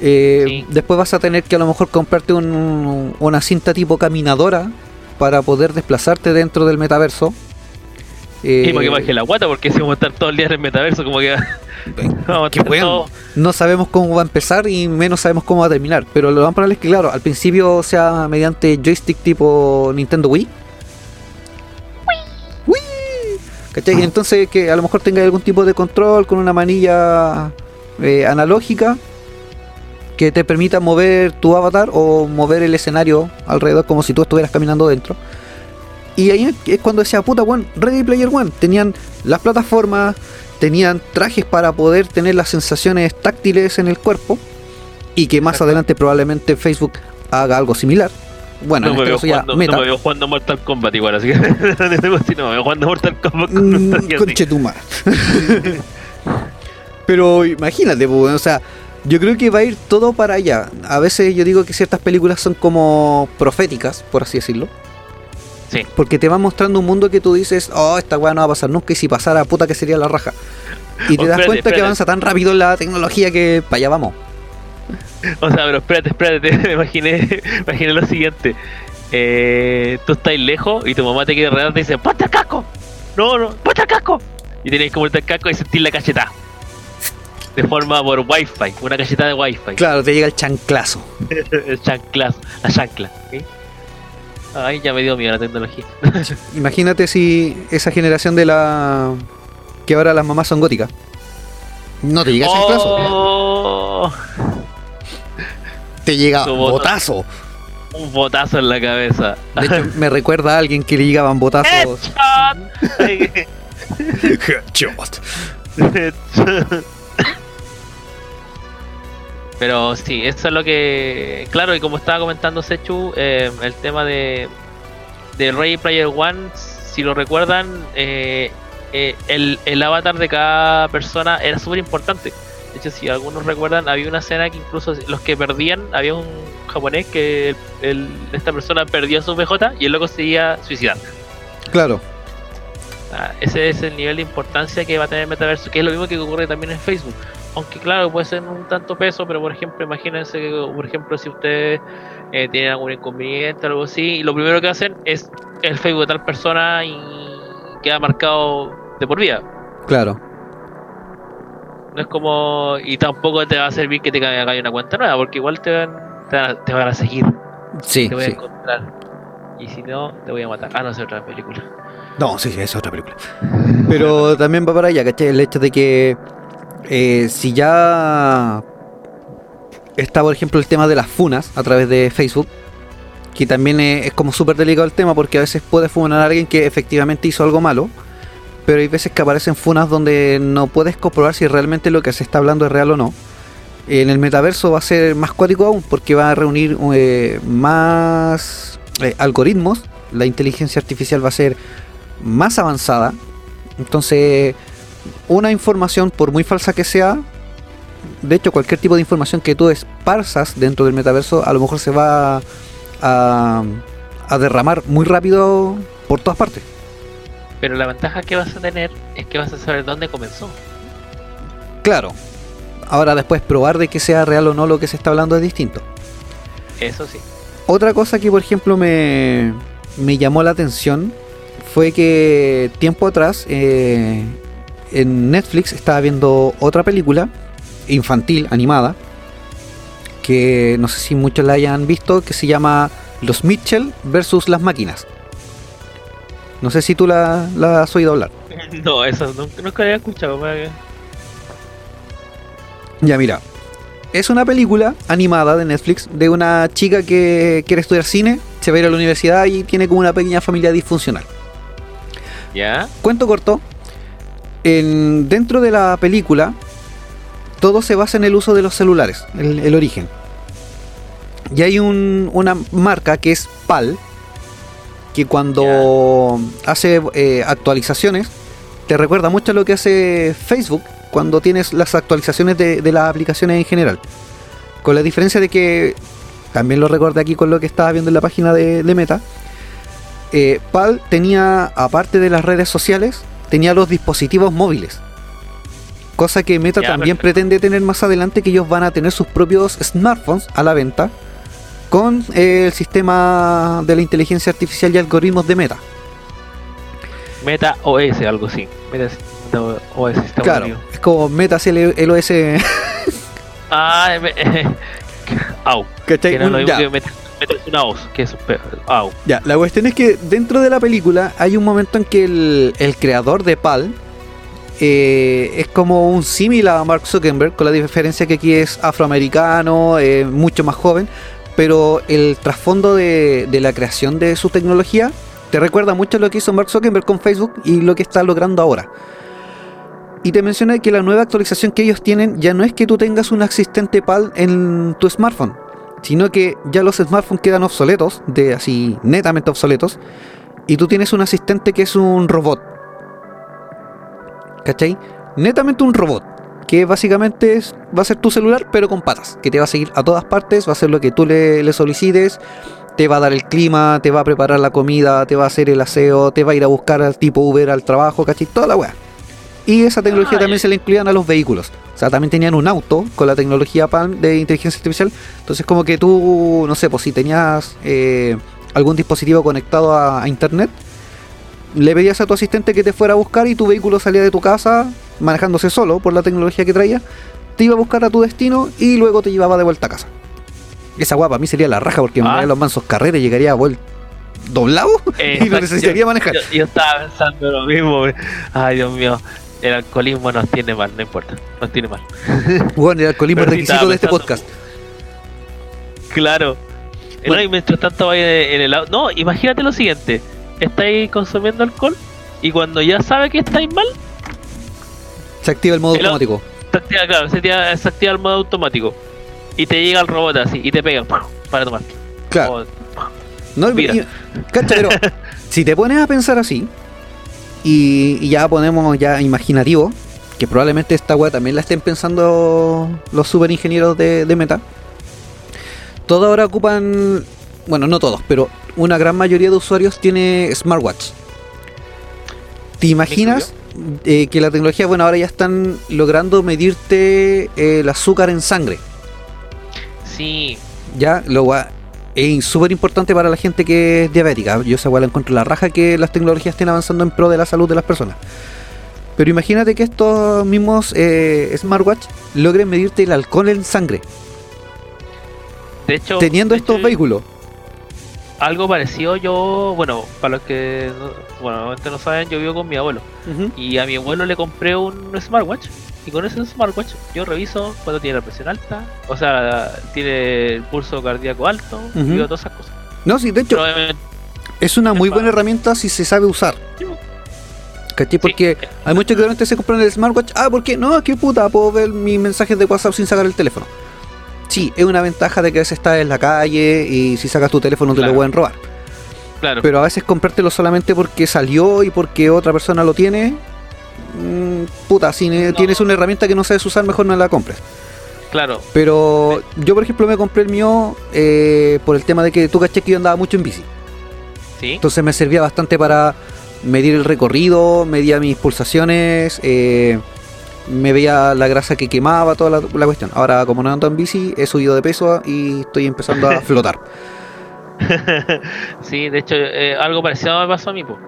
Eh, Sí. Después vas a tener que a lo mejor comprarte un- una cinta tipo caminadora para poder desplazarte dentro del metaverso. y Eh, para que baje la guata, porque si vamos a estar todo el día en el metaverso, como que vamos a bueno. no sabemos cómo va a empezar y menos sabemos cómo va a terminar. Pero lo más probable es que, claro, al principio sea mediante joystick tipo Nintendo. Wii. ¿Cachai? Entonces que a lo mejor tenga algún tipo de control con una manilla eh, analógica que te permita mover tu avatar o mover el escenario alrededor como si tú estuvieras caminando dentro. Y ahí es cuando decía, puta, weón, Ready Player One. Tenían las plataformas, tenían trajes para poder tener las sensaciones táctiles en el cuerpo. Y que más adelante probablemente Facebook haga algo similar. Bueno, no, en me este veo jugando, meta. no me veo jugando Mortal Kombat igual, así que no me veo jugando Mortal Kombat con Mm. Pero imagínate, pues, o sea, yo creo que va a ir todo para allá. A veces yo digo que ciertas películas son como proféticas, por así decirlo. Sí. Porque te van mostrando un mundo que tú dices, oh, esta weá no va a pasar nunca y si pasara, puta que sería la raja. Y te Oh, das espérate, cuenta que avanza tan rápido la tecnología que para allá vamos. O sea, pero espérate, espérate, me imaginé, me imaginé lo siguiente. Eh, tú estás lejos y tu mamá te quiere regar y te dice, ¡ponte el casco! No, no, ¡ponte el casco! Y tienes que ponerte el casco y sentir la cacheta. De forma por wifi, una cacheta de wifi. Claro, te llega el chanclazo. el chanclazo, la chancla. ¿sí? Ay, ya me dio miedo la tecnología. Imagínate si esa generación de la. que ahora las mamás son góticas. No te llega el chanclazo. Te llega bota- botazo. un botazo en la cabeza. De hecho, me recuerda a alguien que le llegaban botazos. Headshot. Ay, Headshot. Pero sí, eso es lo que. Claro, y como estaba comentando Sechu, eh, el tema de, de Ready Player One, si lo recuerdan, eh, eh, el, el avatar de cada persona era súper importante. De hecho, si algunos recuerdan, había una escena que incluso los que perdían, había un japonés que el- el- esta persona perdió su BJ y el loco se iba a suicidar. Claro. Ah, ese es el nivel de importancia que va a tener el metaverso, que es lo mismo que ocurre también en Facebook. Aunque claro, puede ser un tanto peso, pero por ejemplo, imagínense que, por ejemplo, si ustedes eh, tienen algún inconveniente o algo así, y lo primero que hacen es el Facebook de tal persona y queda marcado de por vida. Claro. No es como. Y tampoco te va a servir que te hagas una cuenta nueva, porque igual te van, te van, a, te van a seguir, Sí, te voy a encontrar. Y si no, te voy a matar. Ah, no, es otra película. No, sí, sí, es otra película. Pero también va para allá, ¿cachai? El hecho de que eh, si ya está, por ejemplo, el tema de las funas a través de Facebook, que también es, es como súper delicado el tema porque a veces puede funar a alguien que efectivamente hizo algo malo, pero hay veces que aparecen funas donde no puedes comprobar si realmente lo que se está hablando es real o no. En el metaverso va a ser más cuático aún porque va a reunir eh, más eh, algoritmos, la inteligencia artificial va a ser más avanzada. Entonces, una información, por muy falsa que sea, de hecho, cualquier tipo de información que tú esparzas dentro del metaverso, a lo mejor se va a, a derramar muy rápido por todas partes. Pero la ventaja que vas a tener es que vas a saber dónde comenzó. Claro. Ahora después probar de que sea real o no lo que se está hablando es distinto. Eso sí. Otra cosa que por ejemplo me, me llamó la atención fue que tiempo atrás eh, en Netflix estaba viendo otra película infantil, animada, que no sé si muchos la hayan visto, que se llama Los Mitchell versus las máquinas. No sé si tú la, la has oído hablar. No, eso nunca, nunca había escuchado. Ya mira, es una película animada de Netflix de una chica que quiere estudiar cine, se va a ir a la universidad y tiene como una pequeña familia disfuncional. ¿Ya? Cuento corto, en, dentro de la película todo se basa en el uso de los celulares, el, el origen. Y hay un- una marca que es PAL, que cuando hace eh, actualizaciones, te recuerda mucho a lo que hace Facebook cuando tienes las actualizaciones de, de las aplicaciones en general. Con la diferencia de que, también lo recordé aquí con lo que estaba viendo en la página de, de Meta, eh, PAL tenía, aparte de las redes sociales, tenía los dispositivos móviles. Cosa que Meta también perfecto. pretende tener más adelante, que ellos van a tener sus propios smartphones a la venta con eh, el sistema de la inteligencia artificial y algoritmos de Meta. Meta OS, algo así. Meta OS, Claro, unido. es como Meta el, el OS. Ah, me- au. ¿cachai? Que no Un- lo mismo ya. que Meta, Meta es una que es un Au. Ya, la cuestión es que dentro de la película hay un momento en que el, el creador de PAL eh, es como un símil a Mark Zuckerberg, con la diferencia que aquí es afroamericano, eh, mucho más joven, pero el trasfondo de, la creación de su tecnología te recuerda mucho a lo que hizo Mark Zuckerberg con Facebook y lo que está logrando ahora. Y te mencioné que la nueva actualización que ellos tienen ya no es que tú tengas un asistente PAL en tu smartphone, sino que ya los smartphones quedan obsoletos, de así netamente obsoletos, y tú tienes un asistente que es un robot. ¿Cachai? Netamente un robot, que básicamente es- va a ser tu celular, pero con patas, que te va a seguir a todas partes, va a hacer lo que tú le, le solicites, te va a dar el clima, te va a preparar la comida, te va a hacer el aseo, te va a ir a buscar al tipo Uber al trabajo, ¿cachai? Toda la weá. Y esa tecnología también se le incluían a los vehículos. O sea, también tenían un auto con la tecnología PALM de inteligencia artificial. Entonces, como que tú, no sé, pues si tenías eh, algún dispositivo conectado a, a internet, le pedías a tu asistente que te fuera a buscar y tu vehículo salía de tu casa manejándose solo por la tecnología que traía, te iba a buscar a tu destino y luego te llevaba de vuelta a casa. Esa guapa a mí sería la raja porque me Ah. daría los mansos carreras llegaría a vuel- doblado y no Exacto, necesitaría yo- manejar. Yo, yo estaba pensando lo mismo. Ay, Dios mío. El alcoholismo nos tiene mal, no importa. Nos tiene mal. Bueno, el alcoholismo es sí requisito de este podcast. Claro. Bueno. No, y mientras tanto vaya en el. No, imagínate lo siguiente: estáis consumiendo alcohol y cuando ya sabe que estáis mal, Se activa el modo El automático. se activa, claro, se activa, se activa el modo automático. Y te llega el robot así y te pega para tomar. Claro. O- No, Mira. y- cacha, pero si te pones a pensar así, y, y ya ponemos ya imaginativo, que probablemente esta weá también la estén pensando los super ingenieros de, de Meta, todos ahora ocupan, bueno, no todos, pero una gran mayoría de usuarios tiene smartwatch. ¿Te imaginas eh, que la tecnología, bueno, ahora ya están logrando medirte eh, el azúcar en sangre? Sí, Ya, lo gua- es súper importante para la gente que es diabética. Yo esa weá la encuentro la raja que las tecnologías estén avanzando en pro de la salud de las personas. Pero imagínate que estos mismos eh, smartwatch logren medirte el alcohol en sangre, de hecho. teniendo de estos hecho, vehículos. Algo parecido yo, bueno, para los que no- bueno, obviamente no saben, yo vivo con mi abuelo. Y a mi abuelo le compré un smartwatch. Y con ese smartwatch yo reviso cuando tiene la presión alta, o sea, tiene el pulso cardíaco alto, y Ujú. veo todas esas cosas. No, sí, de hecho, Pero es una muy buena herramienta si se sabe usar. ¿Cachai? Porque hay muchos que realmente se compran el smartwatch. Ah, ¿por qué? No, qué puta, puedo ver mis mensajes de WhatsApp sin sacar el teléfono. Sí, es una ventaja de que a veces estás en la calle y si sacas tu teléfono te lo pueden robar. claro, Pero a veces comprártelo solamente porque salió y porque otra persona lo tiene. mm, puta, si No. tienes una herramienta que no sabes usar, mejor no la compres. claro, Pero yo, por ejemplo, me compré el mío eh, por el tema de que tú caché que yo andaba mucho en bici. sí. Entonces me servía bastante para medir el recorrido, medía mis pulsaciones, eh, me veía la grasa que quemaba, toda la, la cuestión. Ahora, como no ando en bici, he subido de peso y estoy empezando a flotar. sí, de hecho, eh, algo parecido me pasó a mí, po.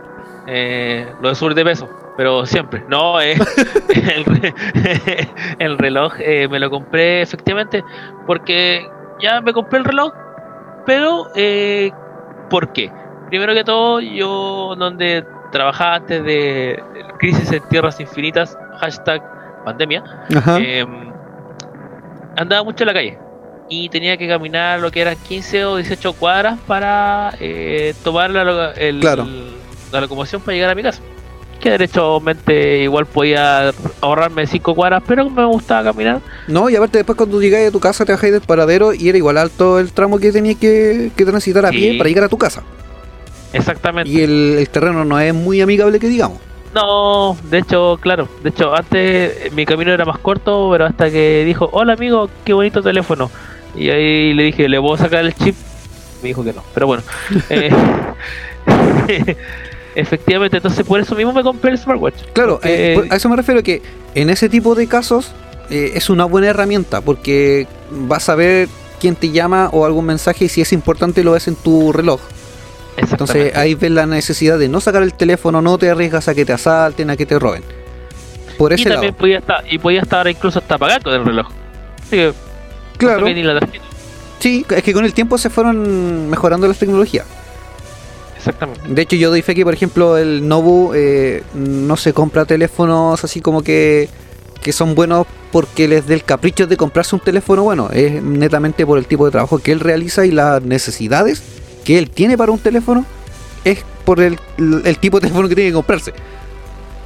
Eh, lo de subir de peso, pero siempre. No, eh, el, re- el reloj eh, me lo compré efectivamente porque ya me compré el reloj, pero eh, ¿por qué? Primero que todo, yo donde trabajaba antes de Crisis en Tierras Infinitas, hashtag pandemia, eh, andaba mucho en la calle y tenía que caminar lo que eran 15 o 18 cuadras para eh, tomar la, el- Claro. la locomoción para llegar a mi casa. Que derechamente igual podía ahorrarme 5 cuadras, pero me gustaba caminar. No, y aparte después cuando llegáis a tu casa te bajáis del paradero y era igual alto el tramo que tenías que, que transitar a Sí. pie para llegar a tu casa. Exactamente. Y el, el terreno no es muy amigable que digamos. No, de hecho, claro. De hecho, antes eh, mi camino era más corto, pero hasta que dijo, hola amigo, qué bonito teléfono. Y ahí le dije, ¿le puedo sacar el chip? Me dijo que no, pero bueno. Eh, efectivamente, entonces por eso mismo me compré el smartwatch. Claro, Porque- eh, a eso me refiero que en ese tipo de casos eh, es una buena herramienta porque vas a ver quién te llama o algún mensaje y si es importante lo ves en tu reloj. Entonces ahí ves la necesidad de no sacar el teléfono, no te arriesgas a que te asalten, a que te roben. Por y ese también lado. podía estar, y podía estar incluso hasta pagar con el reloj. Así que Claro, la tarjeta. sí, es que con el tiempo se fueron mejorando las tecnologías. Exactamente. De hecho, yo doy fe que, por ejemplo, el Nobu eh, no se compra teléfonos así como que, que son buenos porque les dé el capricho de comprarse un teléfono bueno. Es netamente por el tipo de trabajo que él realiza y las necesidades que él tiene para un teléfono. Es por el, el tipo de teléfono que tiene que comprarse.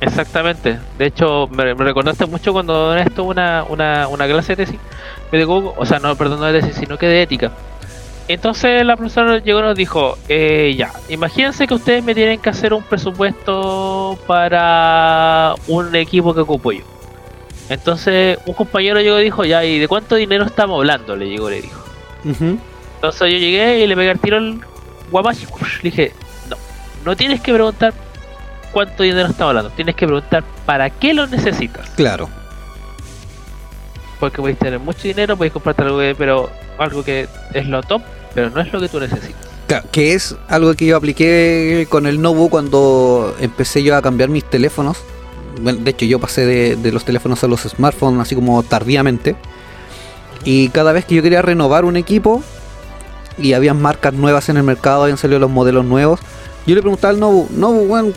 Exactamente. De hecho, me, me recordaste mucho cuando en esto una, una, una clase de tesis. Me dijo, o sea, no, perdón, no de tesis, sino que de ética. Entonces la profesora llegó y nos dijo, eh, ya, imagínense que ustedes me tienen que hacer un presupuesto para un equipo que ocupo yo. Entonces un compañero llegó y dijo, ya, ¿y de cuánto dinero estamos hablando? Le llegó, le dijo. Entonces yo llegué y le pegué el tiro al guapachi. Le dije, no, no tienes que preguntar cuánto dinero estamos hablando. Tienes que preguntar para qué lo necesitas. Claro. Porque podéis tener mucho dinero, podéis comprarte algo, que- pero algo que es lo top, pero no es lo que tú necesitas. Claro, que es algo que yo apliqué con el Nobu cuando empecé yo a cambiar mis teléfonos. Bueno, de hecho, yo pasé de, de los teléfonos a los smartphones así como tardíamente. Y cada vez que yo quería renovar un equipo y había marcas nuevas en el mercado, habían salido los modelos nuevos, yo le preguntaba al Nobu, Nobu, weón,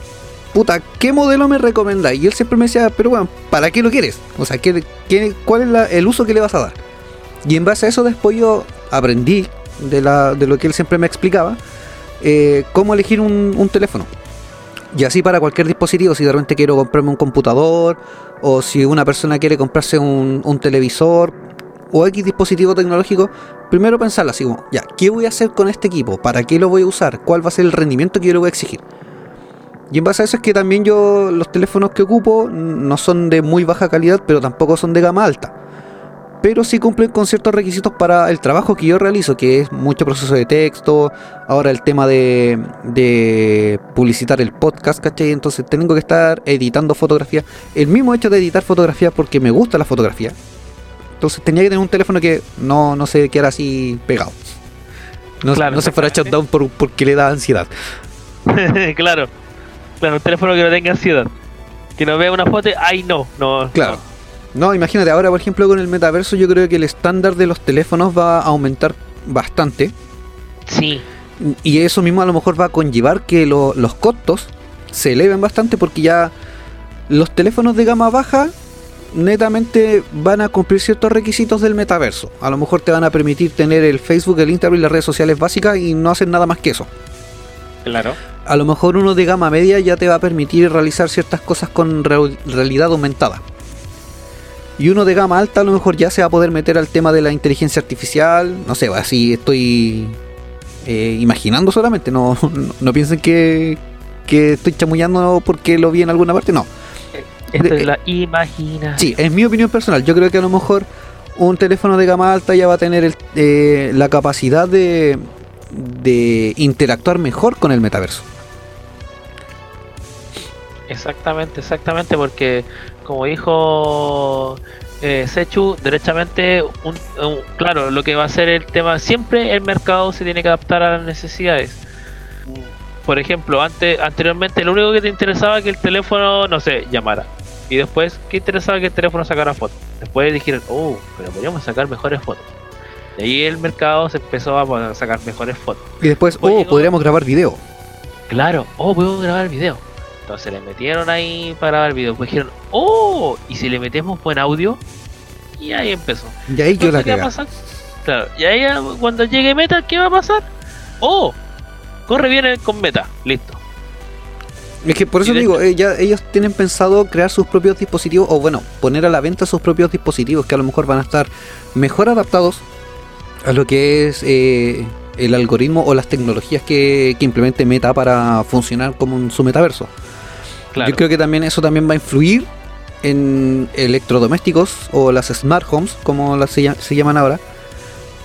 puta, ¿qué modelo me recomendáis? Y él siempre me decía, pero bueno, ¿para qué lo quieres? O sea, ¿qué, qué- cuál es el uso que le vas a dar? Y en base a eso después yo aprendí de, la, de lo que él siempre me explicaba, eh, cómo elegir un, un teléfono. Y así para cualquier dispositivo, si de repente quiero comprarme un computador, o si una persona quiere comprarse un, un televisor, o X dispositivo tecnológico, primero pensarlo así como, ya, ¿qué voy a hacer con este equipo? ¿Para qué lo voy a usar? ¿Cuál va a ser el rendimiento que yo le voy a exigir? Y en base a eso es que también yo los teléfonos que ocupo no son de muy baja calidad, pero tampoco son de gama alta. Pero sí cumplen con ciertos requisitos para el trabajo que yo realizo, que es mucho proceso de texto, ahora el tema de, de publicitar el podcast, ¿cachai? Entonces tengo que estar editando fotografía. El mismo hecho de editar fotografía porque me gusta la fotografía. Entonces tenía que tener un teléfono que no, no se quedara así pegado. No, Claro, no se fuera shutdown por, porque le da ansiedad. claro, claro, un teléfono que no tenga ansiedad. Que no vea una foto, ay no, no. Claro. No, imagínate, ahora por ejemplo con el metaverso yo creo que el estándar de los teléfonos va a aumentar bastante. Sí, Y eso mismo a lo mejor va a conllevar que lo- los costos se eleven bastante porque ya los teléfonos de gama baja netamente van a cumplir ciertos requisitos del metaverso. A lo mejor te van a permitir tener el Facebook, el Instagram y las redes sociales básicas y no hacer nada más que eso. claro. A lo mejor uno de gama media ya te va a permitir realizar ciertas cosas con real- realidad aumentada. Y uno de gama alta a lo mejor ya se va a poder meter al tema de la inteligencia artificial. No sé, así estoy eh, imaginando solamente. No, no, no piensen que, que estoy chamullando porque lo vi en alguna parte. No. Esto De- es la imagina. Sí, es mi opinión personal. Yo creo que a lo mejor un teléfono de gama alta ya va a tener el- eh, la capacidad de, de interactuar mejor con el metaverso. Exactamente, exactamente, porque como dijo eh, Sechu, derechamente, un, un- claro, lo que va a ser el tema, siempre el mercado se tiene que adaptar a las necesidades. Por ejemplo, antes, anteriormente lo único que te interesaba que el teléfono, no sé, llamara. Y después, ¿qué interesaba que el teléfono sacara fotos? Después dijeron, oh, pero podríamos sacar mejores fotos. Y ahí el mercado se empezó a sacar mejores fotos. Y después, oh, podríamos grabar video. Claro, oh, podemos grabar video. Entonces le metieron ahí para grabar video. Pues dijeron, oh, y si le metemos buen audio, y ahí empezó. Y ahí quedó la ¿qué va a pasar? Claro, y ahí ah, cuando llegue Meta, ¿qué va a pasar? Oh, corre bien con Meta, listo. Es que por eso digo, eh, ellos tienen pensado crear sus propios dispositivos, o bueno, poner a la venta sus propios dispositivos que a lo mejor van a estar mejor adaptados a lo que es eh, el algoritmo o las tecnologías que, que implemente Meta para funcionar como en su metaverso. Claro, Yo creo que también eso también va a influir en electrodomésticos o las smart homes, como las se, se llaman ahora.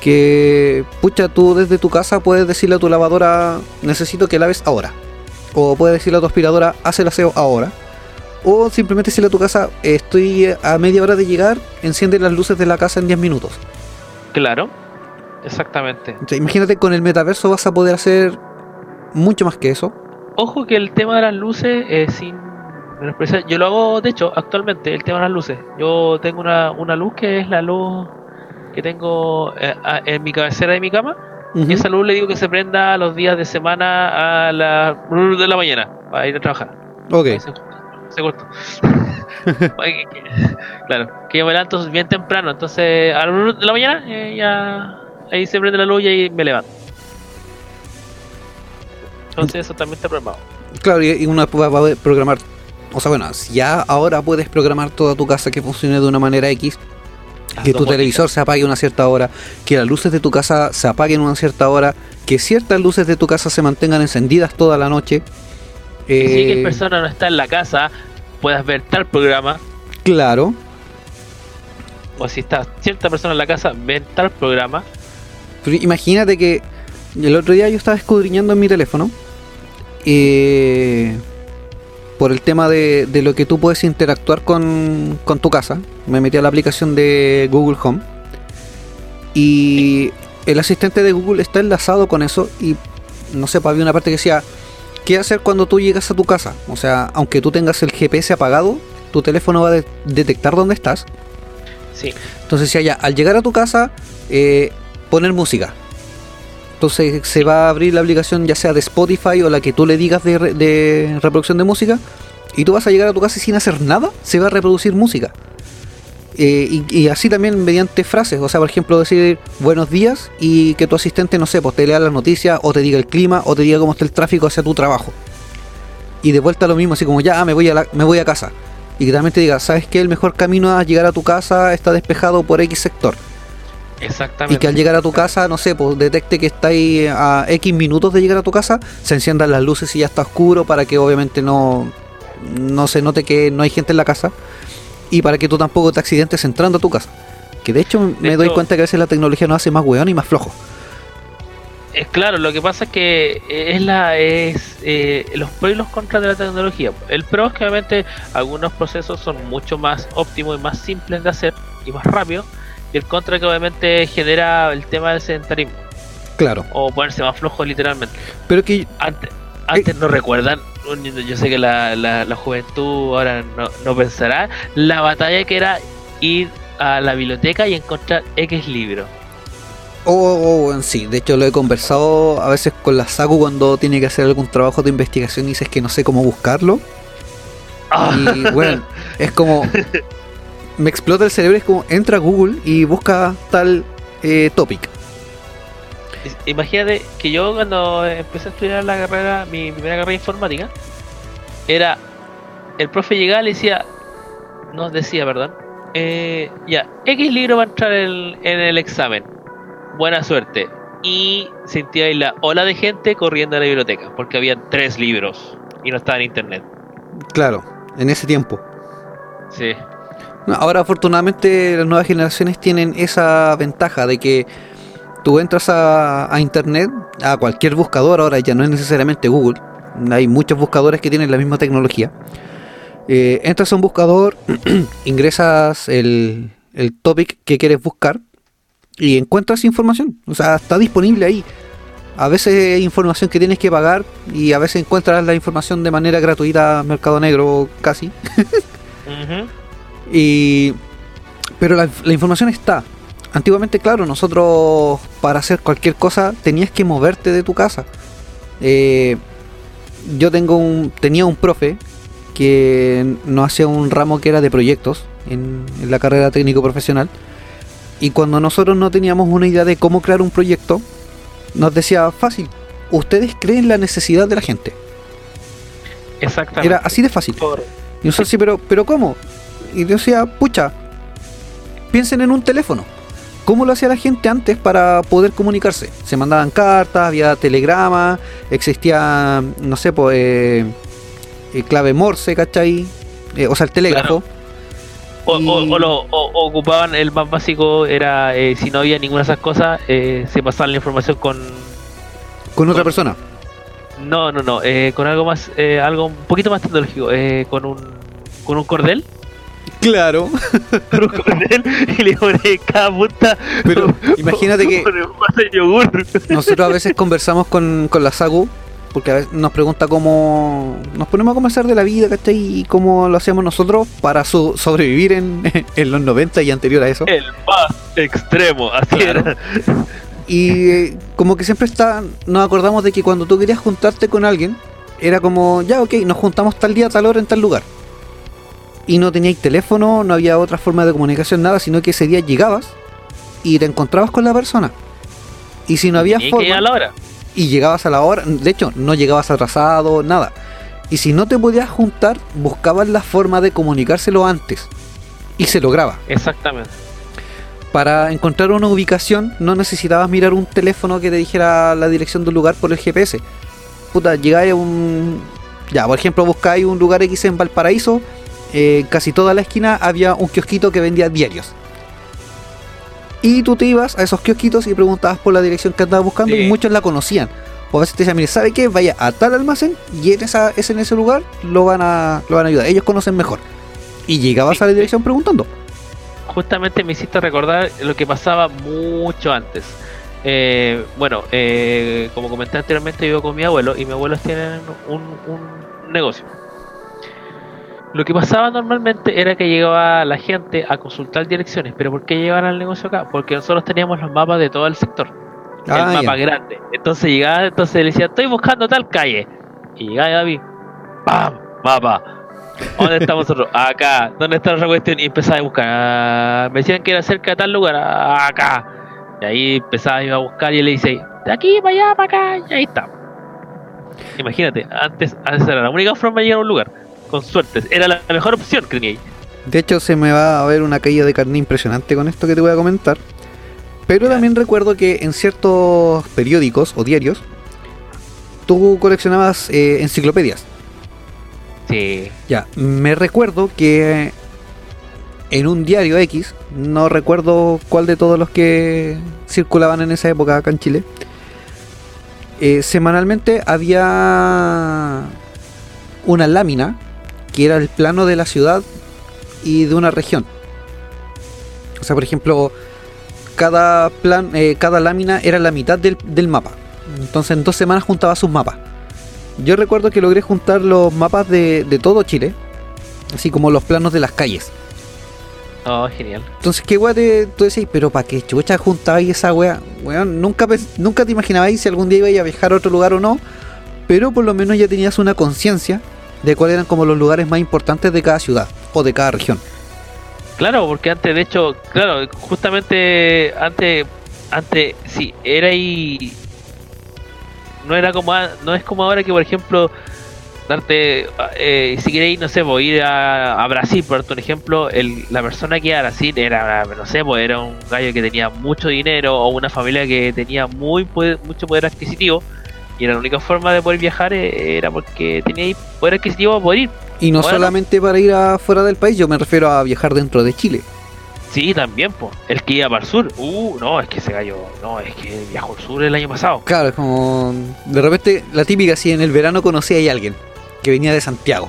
Que, pucha, tú desde tu casa puedes decirle a tu lavadora, necesito que laves ahora. O puedes decirle a tu aspiradora, haz el aseo ahora. O simplemente decirle a tu casa, estoy a media hora de llegar, enciende las luces de la casa en 10 minutos. claro. Exactamente. O sea, imagínate, con el metaverso vas a poder hacer mucho más que eso. Ojo que el tema de las luces, eh, sin yo lo hago, de hecho, actualmente, el tema de las luces. Yo tengo una, una luz que es la luz que tengo eh, en mi cabecera de mi cama. Ujú. Y esa luz le digo que se prenda los días de semana a las de la mañana para ir a trabajar. Ok. Se, se claro, que yo me levanto bien temprano, entonces a las de la mañana eh, ya ahí se prende la luz y ahí me levanto. Entonces eso también está programado. Claro, y uno va a poder programar. O sea, bueno, si ya ahora puedes programar toda tu casa que funcione de una manera X, que tu televisor se apague a una cierta hora, que las luces de tu casa se apaguen a una cierta hora, que ciertas luces de tu casa se mantengan encendidas toda la noche. Y si Eh, que persona no está en la casa, puedas ver tal programa, claro, o si está cierta persona en la casa, ven tal programa. Pero imagínate que el otro día yo estaba escudriñando en mi teléfono eh, por el tema de, de lo que tú puedes interactuar con, con tu casa. Me metí a la aplicación de Google Home y el asistente de Google está enlazado con eso y no sé, pues, había una parte que decía, ¿qué hacer cuando tú llegas a tu casa? O sea, aunque tú tengas el GPS apagado, tu teléfono va a de- detectar dónde estás Sí, entonces decía ya, al llegar a tu casa, eh, poner música. Entonces se va a abrir la aplicación ya sea de Spotify o la que tú le digas de, re- de reproducción de música. Y tú vas a llegar a tu casa y sin hacer nada, se va a reproducir música. Eh, y, y así también mediante frases, o sea, por ejemplo, decir buenos días y que tu asistente, no sé, pues te lea las noticias o te diga el clima o te diga cómo está el tráfico hacia tu trabajo. Y de vuelta lo mismo, así como ya ah, me voy a, la- me voy a casa. Y que también te diga, ¿sabes qué? El mejor camino a llegar a tu casa está despejado por X sector. Exactamente. Y que al llegar a tu casa, no sé, pues detecte que estáis a X minutos de llegar a tu casa, se enciendan las luces y ya está oscuro para que obviamente no, no se note que no hay gente en la casa. Y para que tú tampoco te accidentes entrando a tu casa. Que de hecho me De doy hecho- cuenta que a veces la tecnología nos hace más weón y más flojo. Es claro, lo que pasa es que eh, es la es eh, los pros y los contras de la tecnología. El pro es que obviamente algunos procesos son mucho más óptimos y más simples de hacer y más rápido. Y el contra que obviamente genera el tema del sedentarismo Claro. o ponerse más flojo literalmente. Pero que Antes, antes no recuerdan, yo sé que la, la, la juventud ahora no, no pensará, la batalla que era ir a la biblioteca y encontrar X libro. Oh, oh, sí, de hecho lo he conversado a veces con la Saku cuando tiene que hacer algún trabajo de investigación y dices que no sé cómo buscarlo. Y bueno, es como. Me explota el cerebro, es como entra a Google y busca tal eh, topic. Imagínate que yo cuando empecé a estudiar la carrera, mi primera carrera de informática, era el profe llegaba y le decía, nos decía, perdón, eh, ya, X libro va a entrar en, en el examen, buena suerte. Y sentía ahí la ola de gente corriendo a la biblioteca, porque habían tres libros y no estaba en internet. Claro, en ese tiempo. Sí, Ahora afortunadamente las nuevas generaciones tienen esa ventaja de que tú entras a, internet, a cualquier buscador, ahora ya no es necesariamente Google, hay muchos buscadores que tienen la misma tecnología. Eh, entras a un buscador, ingresas el, el topic que quieres buscar y encuentras información, o sea, está disponible ahí. A veces hay información que tienes que pagar y a veces encuentras la información de manera gratuita, mercado negro casi. Y, pero la, la información está. Antiguamente, claro, nosotros para hacer cualquier cosa tenías que moverte de tu casa. Eh, yo tengo un, tenía un profe que nos hacía un ramo que era de proyectos en, en la carrera técnico profesional. Y cuando nosotros no teníamos una idea de cómo crear un proyecto, nos decía fácil. Ustedes creen la necesidad de la gente. exactamente. Era así de fácil. Y nosotros sí, pero, pero ¿cómo? Y yo decía, pucha, piensen en un teléfono. ¿Cómo lo hacía la gente antes para poder comunicarse? Se mandaban cartas, había telegramas, existía, no sé, pues, eh, eh, clave Morse, ¿cachai? Eh, o sea, el telégrafo. O, o- lo- o- ocupaban el más básico, era eh, si no había ninguna de esas cosas, eh, se pasaban la información con, Con otra persona. No, no, no, con algo más, eh, algo un poquito más tecnológico, eh, con un con un cordel Claro. un cordel y le pones en cada punta. Pero imagínate que-. Nosotros a veces conversamos con, con la Sagu, porque a veces nos pregunta cómo nos ponemos a conversar de la vida, ¿cachai? Y cómo lo hacemos nosotros para so- sobrevivir en, en los 90 y anterior a eso. El más extremo, así Claro. era. Y eh, como que siempre está, nos acordamos de que cuando tú querías juntarte con alguien, era como, ya, ok, nos juntamos tal día, tal hora, en tal lugar. Y no teníais teléfono, no había otra forma de comunicación, nada, sino que ese día llegabas y te encontrabas con la persona. Y si no había Y forma, a la hora. y llegabas a la hora, de hecho, no llegabas atrasado, nada. Y si no te podías juntar, buscabas la forma de comunicárselo antes. Y se lograba. Exactamente. Para encontrar una ubicación no necesitabas mirar un teléfono que te dijera la dirección de un lugar por el GPS. Puta, llegáis a un... Ya, por ejemplo, buscáis un lugar X en Valparaíso, eh, casi toda la esquina había un kiosquito que vendía diarios. Y tú te ibas a esos kiosquitos y preguntabas por la dirección que andabas buscando Sí. y muchos la conocían. O a veces te decían, mire, ¿sabe qué? Vaya a tal almacén y en, esa, es en ese lugar lo van, a, lo van a ayudar. Ellos conocen mejor. Y llegabas Sí, a la sí. dirección preguntando. Justamente me hiciste recordar lo que pasaba mucho antes. Eh, bueno, eh, como comenté anteriormente, yo vivo con mi abuelo y mis abuelos tienen un, un negocio. Lo que pasaba normalmente era que llegaba la gente a consultar direcciones, pero ¿por qué llegaban al negocio acá? Porque nosotros teníamos los mapas de todo el sector, el Ah, mapa ya. grande. Entonces llegaba, entonces le decía, estoy buscando tal calle. Y llegaba David, ¡pam! Mapa. ¿Dónde estamos nosotros? Acá. ¿Dónde está otra cuestión? Y empezaba a buscar. Ah, me decían que era cerca de tal lugar. Ah, Acá. Y ahí empezaba iba a buscar y le dice, de aquí para allá, para acá. Y ahí está. Imagínate, antes, antes era la única forma de llegar a un lugar. Con suerte. Era la mejor opción ahí. De hecho, se me va a ver una caída de carne impresionante con esto que te voy a comentar. Pero también recuerdo que en ciertos periódicos o diarios, tú coleccionabas eh, enciclopedias. Sí. Ya, me recuerdo que en un diario X, no recuerdo cuál de todos los que circulaban en esa época acá en Chile, eh, semanalmente había una lámina que era el plano de la ciudad y de una región. O sea, por ejemplo, cada plan, eh, cada lámina era la mitad del, del mapa. Entonces en dos semanas juntaba sus mapas. Yo recuerdo que logré juntar los mapas de, de todo Chile, así como los planos de las calles. Oh, genial. Entonces, ¿qué weá te, tú decís? Pero ¿para qué chucha juntabais esa weá? Weón, nunca, nunca te imaginabais si algún día ibais a viajar a otro lugar o no, pero por lo menos ya tenías una conciencia de cuáles eran como los lugares más importantes de cada ciudad o de cada región. Claro, porque antes, de hecho, claro, justamente antes, antes, sí, era ahí. No era como, a- no es como ahora que, por ejemplo, darte, eh, si queréis, no sé, pues, ir a, a Brasil, por darte un ejemplo, el, la persona que iba a Brasil era, no sé, pues era un gallo que tenía mucho dinero o una familia que tenía muy mucho poder adquisitivo. Y la única forma de poder viajar eh, era porque tenía poder adquisitivo para poder ir. Y no Bueno. solamente para ir afuera del país, yo me refiero a viajar dentro de Chile. Sí, también, pues. El que iba para el sur. Uh, no, es que ese gallo. No, es que viajó al sur el año pasado. Claro, es como. De repente, la típica, si en el verano conocía a alguien que venía de Santiago.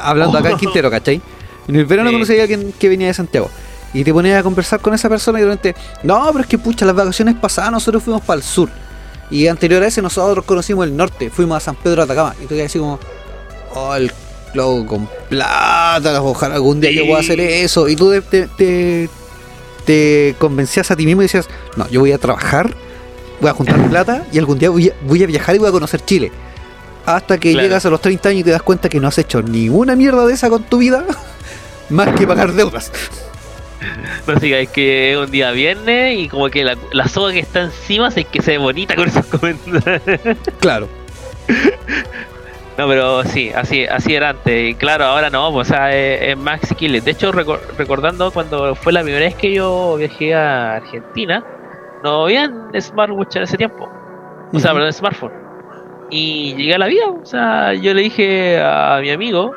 Hablando acá en Quintero, ¿cachai? En el verano Sí. conocía a alguien que venía de Santiago. Y te ponías a conversar con esa persona y de repente, no, pero es que pucha, las vacaciones pasadas nosotros fuimos para el sur. Y anterior a ese nosotros conocimos el norte, fuimos a San Pedro de Atacama. Y tú así como, oh, el loco con plata, ojalá algún día yo Sí. pueda hacer eso. Y tú te, te, te, te convencías a ti mismo y decías, no, yo voy a trabajar, voy a juntar plata y algún día voy a, voy a viajar y voy a conocer Chile. Hasta que Claro. llegas a los 30 años y te das cuenta que no has hecho ninguna mierda de esa con tu vida, más que pagar deudas. No siga, es que es un día viernes y como que la, la soga que está encima se que se ve bonita con esos comentarios. Claro. No, pero sí, así, así era antes. Y claro, ahora no, pues, o sea, es, es más asequible. De hecho, recor- recordando cuando fue la primera vez que yo viajé a Argentina, no habían smartwatch en ese tiempo. O sea, Ujú. perdón, smartphone. Y llegué a la vida. O sea, yo le dije a mi amigo,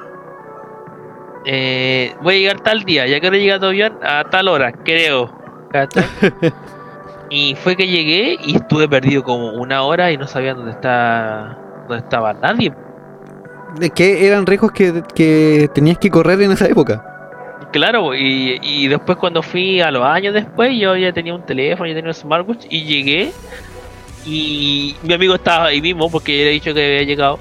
eh, voy a llegar tal día, ya que llega tu avión a tal hora, creo. y fue que llegué y estuve perdido como una hora y no sabía dónde está dónde estaba nadie. ¿De qué eran riesgos que, que tenías que correr en esa época? Claro, y, y después cuando fui a los años después, yo ya tenía un teléfono, ya tenía un smartwatch y llegué y mi amigo estaba ahí mismo porque yo le he dicho que había llegado.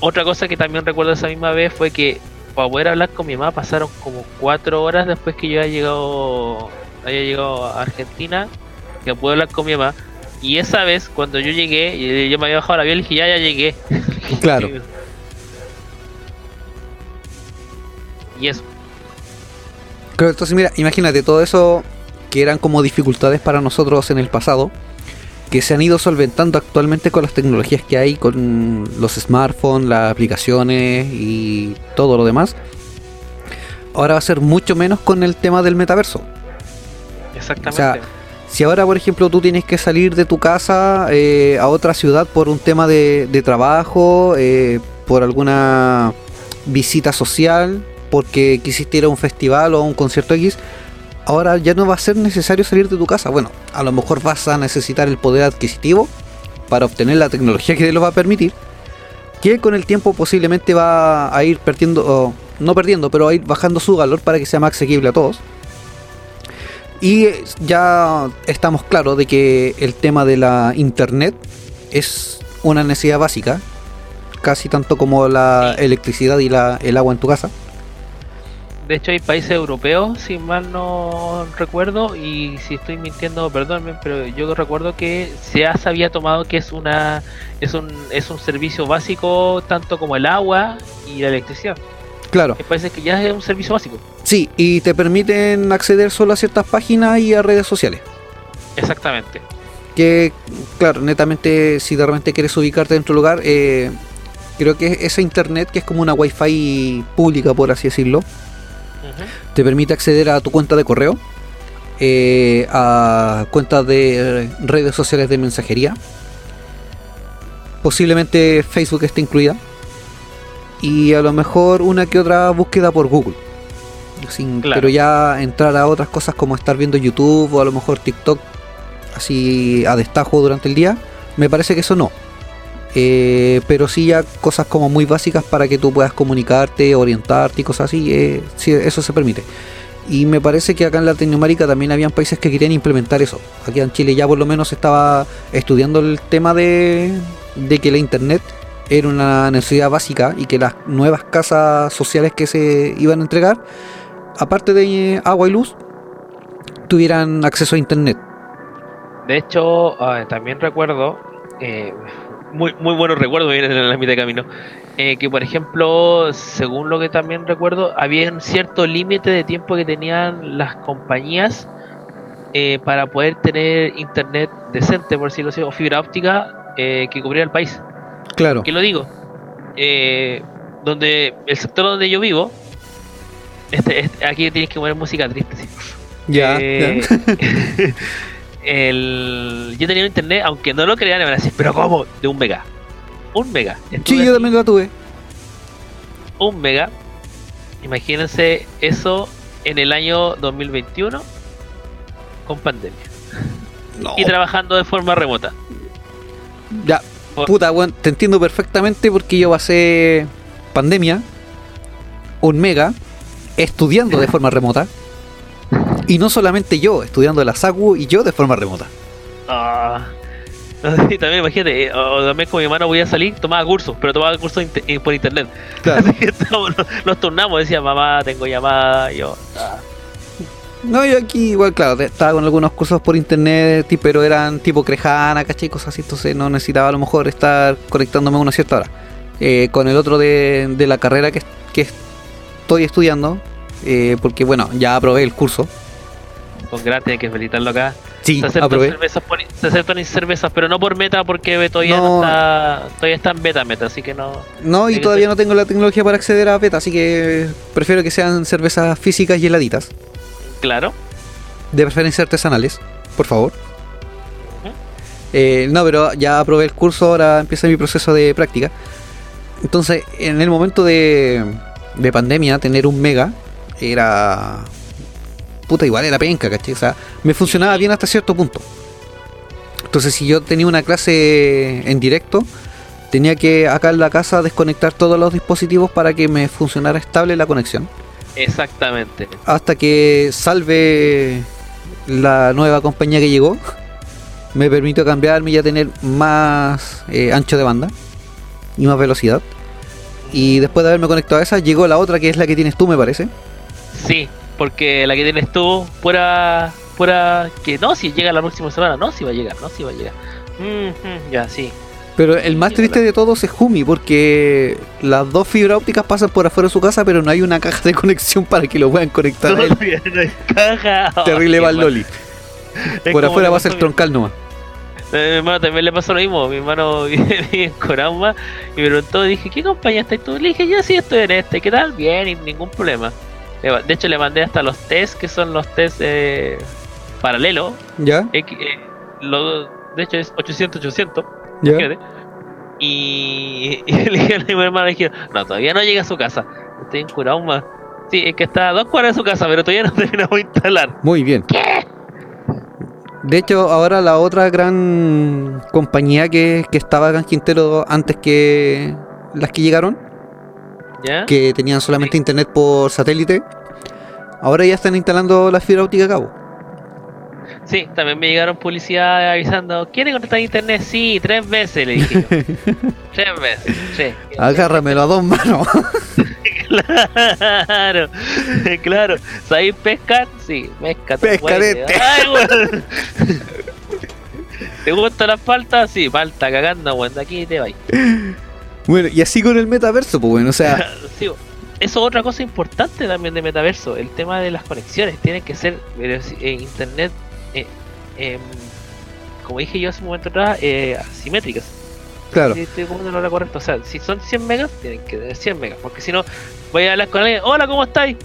Otra cosa que también recuerdo esa misma vez fue que para poder hablar con mi mamá pasaron como cuatro horas después que yo había llegado, había llegado a Argentina, que pude hablar con mi mamá. Y esa vez, cuando yo llegué, y yo me había bajado la avión, le dije, ya, ya llegué. Claro. y eso. Claro, entonces mira, imagínate todo eso que eran como dificultades para nosotros en el pasado, que se han ido solventando actualmente con las tecnologías que hay, con los smartphones, las aplicaciones y todo lo demás. Ahora va a ser mucho menos con el tema del metaverso. Exactamente. O sea, si ahora, por ejemplo, tú tienes que salir de tu casa eh, a otra ciudad por un tema de, de trabajo, eh, por alguna visita social, porque quisiste ir a un festival o a un concierto X, ahora ya no va a ser necesario salir de tu casa. Bueno, a lo mejor vas a necesitar el poder adquisitivo para obtener la tecnología que te lo va a permitir, que con el tiempo posiblemente va a ir perdiendo, no perdiendo, pero a ir bajando su valor para que sea más asequible a todos. Y eh, ya estamos claros de que el tema de la internet es una necesidad básica, casi tanto como la electricidad y la, el agua en tu casa. De hecho, hay países europeos, si mal no recuerdo, y si estoy mintiendo, perdónme, pero yo recuerdo que se había tomado que es una es un es un servicio básico tanto como el agua y la electricidad. Claro. Hay países que ya es un servicio básico. Sí, y te permiten acceder solo a ciertas páginas y a redes sociales. Exactamente. Que, claro, netamente, si de repente quieres ubicarte en otro lugar, eh, creo que esa internet, que es como una wifi pública, por así decirlo, Te permite acceder a tu cuenta de correo, eh, a cuentas de redes sociales de mensajería. Posiblemente Facebook esté incluida. Y a lo mejor una que otra búsqueda por Google. Sin- Claro. Pero ya entrar a otras cosas como estar viendo YouTube o a lo mejor TikTok así a destajo durante el día, me parece que eso no. Eh, pero sí ya cosas como muy básicas para que tú puedas comunicarte, orientarte y cosas así, eh, sí, eso se permite. Y me parece que acá en Latinoamérica también habían países que querían implementar eso. Aquí en Chile ya por lo menos estaba estudiando el tema de, que la internet era una necesidad básica y que las nuevas casas sociales que se iban a entregar, aparte de eh, agua y luz, tuvieran acceso a internet. De hecho, ah, también recuerdo, eh, muy, muy buenos recuerdos vienen en la mitad de camino, eh, que por ejemplo, según lo que también recuerdo, había un cierto límite de tiempo que tenían las compañías eh, para poder tener internet decente, por decirlo así, o fibra óptica eh, que cubriera el país. Claro. ¿Qué lo digo? Eh, donde el sector donde yo vivo, este, este- aquí tienes que poner música triste. sí. Ya, ya. el, yo tenía un internet, aunque no lo crean, me van a decir, pero ¿cómo? De un mega. Un mega. Sí, Estuve yo así, también la tuve. Un mega. Imagínense eso en el año 2021 con pandemia. No, Y trabajando de forma remota. ya, Por- puta, weón, te entiendo perfectamente porque yo pasé pandemia, un mega, estudiando de forma remota. Y no solamente yo, estudiando la SACU y yo de forma remota. Ah. Y también imagínate, eh, o o también con mi hermano voy a salir, tomaba cursos, pero tomaba cursos eh, por internet. Claro. Así que estábamos- nos, nos turnamos, decía mamá, tengo llamada, y yo. ah. No, yo aquí igual, claro, estaba con algunos cursos por internet, pero eran tipo Crejana, ¿cachai? Cosas así, entonces no necesitaba a lo mejor estar conectándome a una cierta hora. Eh, con el otro de, de la carrera que, que estoy estudiando, eh, porque bueno, ya aprobé el curso. Con gratis, hay que felicitarlo acá. Sí, se aceptan cervezas, por- se aceptan cervezas, pero no por meta porque todavía no, No. está todavía está en beta meta, así que no. No, y todavía no tengo la tecnología para acceder a beta, así que prefiero que sean cervezas físicas y heladitas, Claro. de preferencia artesanales, por favor. Eh, no, pero ya aprobé el curso, ahora empieza mi proceso de práctica. Entonces, en el momento de, de pandemia, tener un mega era. Puta, igual era penca, ¿cachai? O sea, me funcionaba bien hasta cierto punto. Entonces, si yo tenía una clase en directo, tenía que acá en la casa desconectar todos los dispositivos para que me funcionara estable la conexión. Exactamente. Hasta que salve la nueva compañía que llegó. Me permitió cambiarme y ya tener más eh, ancho de banda y más velocidad. Y después de haberme conectado a esa, llegó la otra que es la que tienes tú, me parece. Sí, porque la que tienes tú, pura. pura. que no, si llega la próxima semana, no, si va a llegar, no, si va a llegar. Mhm, ya, sí. Pero el más triste de todos es Jumi, porque las dos fibras ópticas pasan por afuera de su casa, pero no hay una caja de conexión para que lo puedan conectar a él. No hay caja. Terrible. Loli. Es Por afuera va a ser troncal nomás. A mi hermano también le pasó lo mismo. Mi hermano vive en Corauma y me preguntó, dije, ¿qué compañía estás tú? Le dije, yo sí estoy en este, ¿qué tal? Bien, y ningún problema. Ma- De hecho, le mandé hasta los test, que son los test eh, paralelos. ¿Ya? Eh, lo- de hecho, es 800-800. ¿Ya? Y, y le dije a mi hermano, dije, no, todavía no llega a su casa. Estoy en Corauma. Sí, es que está a dos cuadras de su casa, pero todavía no terminamos de instalar. Muy bien. De hecho, ahora la otra gran compañía que, que estaba acá en Quintero antes que las que llegaron, ¿Ya? que tenían solamente internet por satélite, ahora ya están instalando la fibra óptica a cabo. Sí, también me llegaron publicidad avisando, ¿quieren conectar a internet? Sí, tres veces, le dije tres veces, sí. Agárramelo a dos manos. Claro, claro. ¿Sabéis pescar? Sí, pesca. Pescarete. Ay, weón. ¿Te gusta la falta? Sí, falta cagando, weón. Aquí te vais. Bueno, y así con el metaverso, pues bueno, o sea, Sí, eso es otra cosa importante también de metaverso, el tema de las conexiones. Tienen que ser eh, internet, eh, em, como dije yo hace un momento atrás, eh, asimétricas. claro. Si estoy como lo correcto. O sea, si son 100 megas, tienen que tener 100 megas. Porque si no, voy a hablar con alguien. Hola, ¿cómo estáis?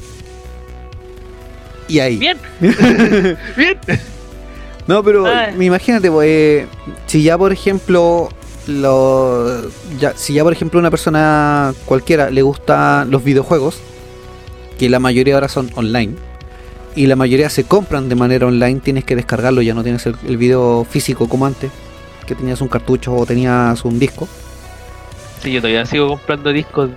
Y ahí. Bien. Bien. No, pero Ay. imagínate, pues, eh, si ya por ejemplo, lo, ya, si ya por ejemplo una persona cualquiera le gustan los videojuegos, que la mayoría ahora son online, y la mayoría se compran de manera online, tienes que descargarlo, ya no tienes el, el video físico como antes, que tenías un cartucho o tenías un disco. Sí, yo todavía sigo comprando discos.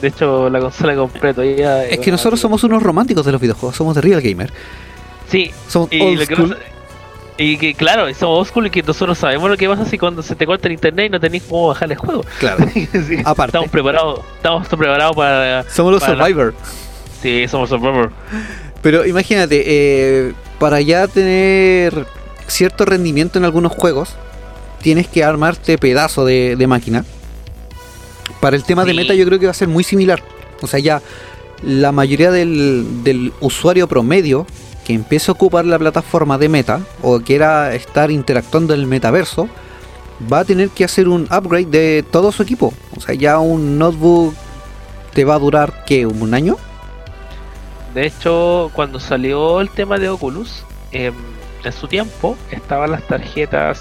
De- hecho, la consola compré todavía. Es que nosotros somos unos románticos de los videojuegos, somos de Real Gamer, Sí, somos y old lo que school. pasa- Y que claro, somos school y que nosotros sabemos lo que pasa si cuando se te corta el internet y no tenéis cómo bajar el juego. Claro, Sí, Aparte. Estamos preparados, estamos preparados para. somos los Para la- Survivor. Sí, somos Survivor. Pero imagínate, eh, para ya tener cierto rendimiento en algunos juegos, tienes que armarte pedazo de, de máquina. Para el tema de meta yo creo que va a ser muy similar. O sea, ya la mayoría del, del usuario promedio que empiece a ocupar la plataforma de meta o quiera estar interactuando en el metaverso, va a tener que hacer un upgrade de todo su equipo. O sea, ya un notebook te va a durar, ¿qué? ¿Un año? De hecho, cuando salió el tema de Oculus, em, en su tiempo estaban las tarjetas.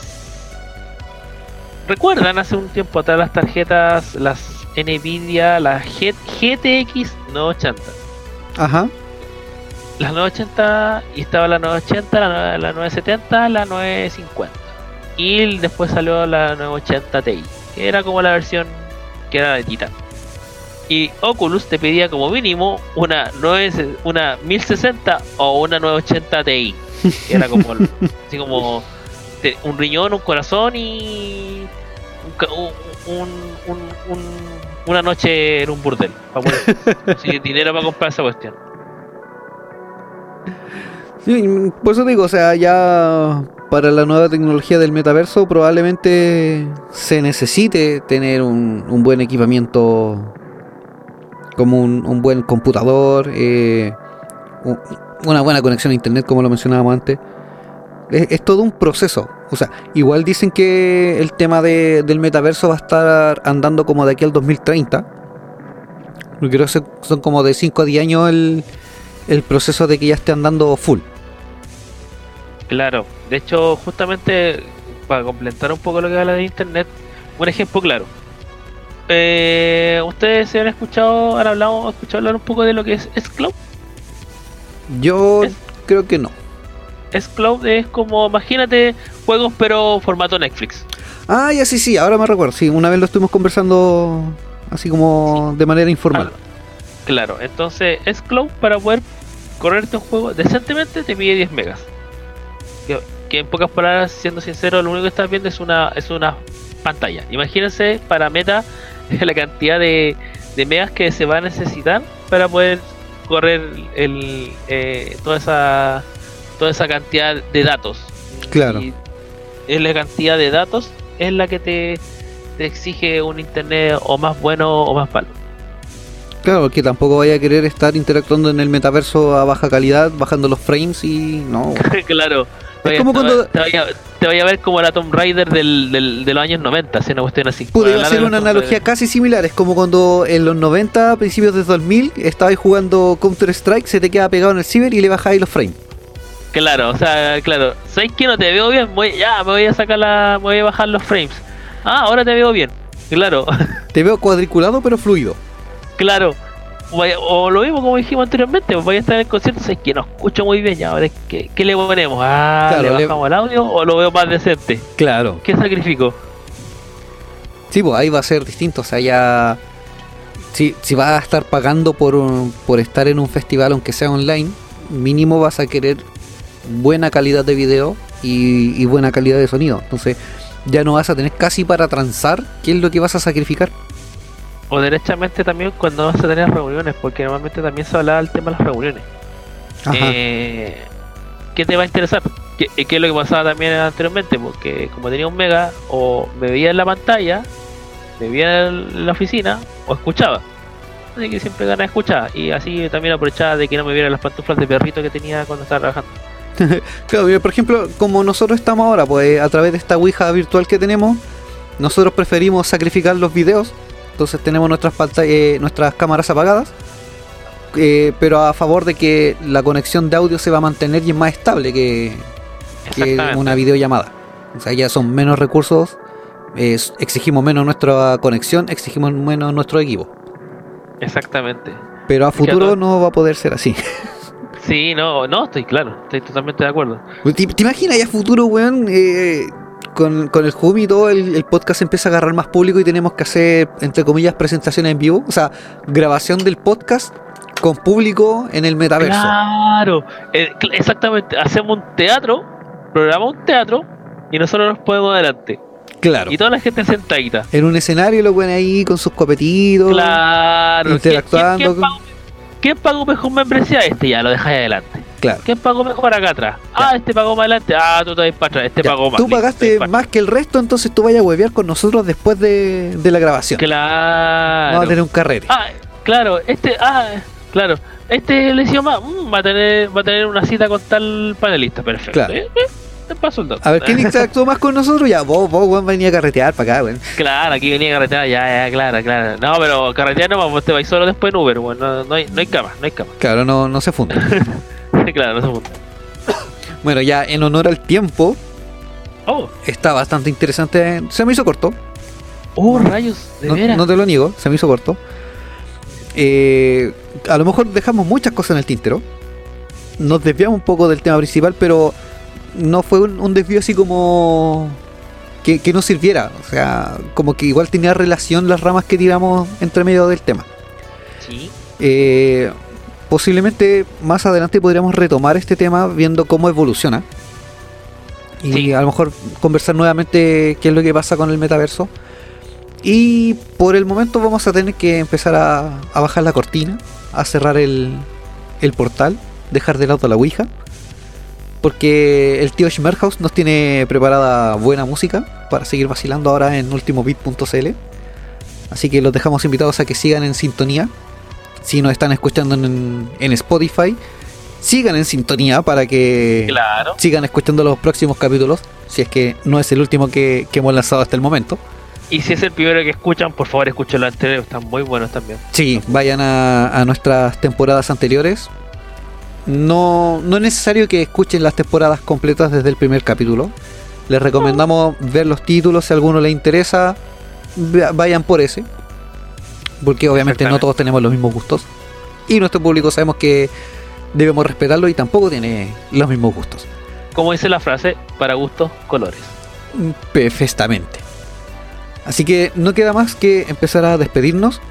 ¿Recuerdan hace un tiempo atrás las tarjetas, las Nvidia, las G- GTX 980? Ajá. Las 980 y estaba la 980, la, la 970, la 950. Y después salió la 980 Ti, que era como la versión que era de Titan. Y Oculus te pedía como mínimo una 9, una 1060 o una 980 Ti. Que era como así como un riñón, un corazón y un un, un- una noche en un burdel. Para poder, dinero para comprar esa cuestión. Por eso digo, o sea, ya para la nueva tecnología del metaverso probablemente se necesite tener un, buen equipamiento como un, buen computador, eh, una buena conexión a internet como lo mencionábamos antes. Es, todo un proceso. O sea, igual dicen que el tema de- del metaverso va a estar andando como de aquí al 2030. Porque creo que son como de 5 a 10 años el, el proceso de que ya esté andando full. Claro, de hecho, justamente para complementar un poco lo que habla de internet, un ejemplo claro. Eh, Ustedes se han escuchado, han hablado, han escuchado hablar un poco de lo que es S-Cloud. Yo Es- creo que no. S-Cloud es como, imagínate, juegos pero formato Netflix. Ah, ya sí, sí, ahora me recuerdo. Sí, una vez lo estuvimos conversando así como de manera informal. Ah, Claro, entonces S-Cloud para poder correrte un juego decentemente te pide 10 megas. Que, que en pocas palabras, siendo sincero, lo único que estás viendo es una, es una pantalla. Imagínense para Meta la cantidad de, de megas que se va a necesitar para poder correr el, eh, toda esa toda esa cantidad de datos. Claro. Y es la cantidad de datos es la que te, te exige un internet o más bueno o más malo. Claro, porque tampoco vaya a querer estar interactuando en el metaverso a baja calidad, bajando los frames y no. claro. Es Te como vaya- cuando- te, vaya, te vaya a ver como la Tomb Raider del, del- de los años 90, si una cuestión así. Pude hacer una analogía casi similar. Es como cuando en los 90, principios de 2000, estabais jugando Counter Strike, se te queda pegado en el ciber y le bajáis los frames. Claro, o sea, claro. ¿Sabes que no te veo bien? Voy, ya, me voy a sacar la. Me voy a bajar los frames. Ah, ahora te veo bien. Claro, Te veo cuadriculado pero fluido. Claro. O lo mismo como dijimos anteriormente, pues voy a estar en el concierto, sé que no escucho muy bien, ya, ahora, ¿qué, qué le ponemos? Ah, Claro, ¿le le- bajamos el audio o lo veo más decente? Claro. ¿Qué sacrifico? Sí, pues ahí va a ser distinto. O sea, ya. Si, si vas a estar pagando por, un- por estar en un festival, aunque sea online, mínimo vas a querer buena calidad de video y, y buena calidad de sonido. Entonces, ya no vas a tener casi para transar qué es lo que vas a sacrificar. O derechamente también cuando a tener reuniones, porque normalmente también se hablaba del tema de las reuniones. Eh, ¿Qué te va a interesar? ¿Qué, qué es lo que pasaba también anteriormente? Porque como tenía un mega, o me veía en la pantalla, me veía en la oficina, o escuchaba. Así que siempre ganas escuchar. Y así también aprovechaba de que no me viera las pantuflas de perrito que tenía cuando estaba trabajando. Claro, por ejemplo, como nosotros estamos ahora, pues a través de esta Ouija virtual que tenemos, nosotros preferimos sacrificar los videos, entonces tenemos nuestras eh, nuestras cámaras apagadas, eh, pero a favor de que la conexión de audio se va a mantener y es más estable que, una videollamada. O sea, ya son menos recursos, es- exigimos menos nuestra conexión, exigimos menos nuestro equipo. Exactamente. Pero a futuro no va a poder ser así. Sí, no, no, estoy claro, estoy totalmente de acuerdo. ¿Te, te imaginas ya futuro, weón? eh, con, con el Humi y todo, el, el podcast empieza a agarrar más público y tenemos que hacer, entre comillas, presentaciones en vivo. O sea, grabación del podcast con público en el metaverso. Claro, eh, exactamente. Hacemos un teatro, programamos un teatro y nosotros nos ponemos adelante. Claro. Y toda la gente sentadita. En un escenario lo ponen ahí con sus copetitos. Claro. interactuando ¿Quién, quién quién pagó mejor membresía? Este ya, lo dejáis adelante. Claro. ¿Quién pagó mejor acá atrás? Ah, este pagó más adelante. Ah, tú te vas para atrás. Este Ya, pagó más. tú pagaste más que el resto, entonces tú vayas a huevear con nosotros después de, de la grabación. Claro. Vamos a tener un carrete. Ah, claro, este, ah, claro. Este le decía más, mm, va a tener, va a tener una cita con tal panelista, perfecto. Claro. Eh, eh, paso el. A ver, ¿quién interactuó más con nosotros? Ya, vos, vos, weón, venía a carretear para acá, weón. Claro, aquí venía carretera, ya, ya, claro, claro. No, pero carretera no, pues te vais solo después en Uber, bueno, no, no hay, no hay cama, no hay cama. Claro, no, no se funde. claro, no se bueno, ya en honor al tiempo, Oh, está bastante interesante. Se me hizo corto, oh, rayos, de no, veras. no te lo niego, se me hizo corto. Eh, a lo mejor dejamos muchas cosas en el tintero. Nos desviamos un poco del tema principal, pero no fue un, un desvío así como que, que no sirviera. O sea, como que igual tenía relación las ramas que tiramos entre medio del tema. Sí, Eh, posiblemente más adelante podríamos retomar este tema viendo cómo evoluciona. Y Sí. a lo mejor conversar nuevamente qué es lo que pasa con el metaverso. Y por el momento vamos a tener que empezar a, a bajar la cortina, a cerrar el, el portal, dejar de lado la Ouija. Porque el tío Schmerhaus nos tiene preparada buena música para seguir vacilando ahora en ultimobit.cl. Así que los dejamos invitados a que sigan en sintonía. Si nos están escuchando en, en Spotify, sigan en sintonía para que claro. sigan escuchando los próximos capítulos. Si es que no es el último que, que hemos lanzado hasta el momento. Y si es el primero que escuchan, por favor escuchen los anteriores, están muy buenos también. Sí, vayan a, a nuestras temporadas anteriores. No, no es necesario que escuchen las temporadas completas desde el primer capítulo. Les recomendamos ver los títulos si a alguno les interesa. va- Vayan por ese. Porque obviamente no todos tenemos los mismos gustos. Y nuestro público sabemos que debemos respetarlo y tampoco tiene los mismos gustos. Como dice la frase, para gustos, colores. Perfectamente. Así que no queda más que empezar a despedirnos.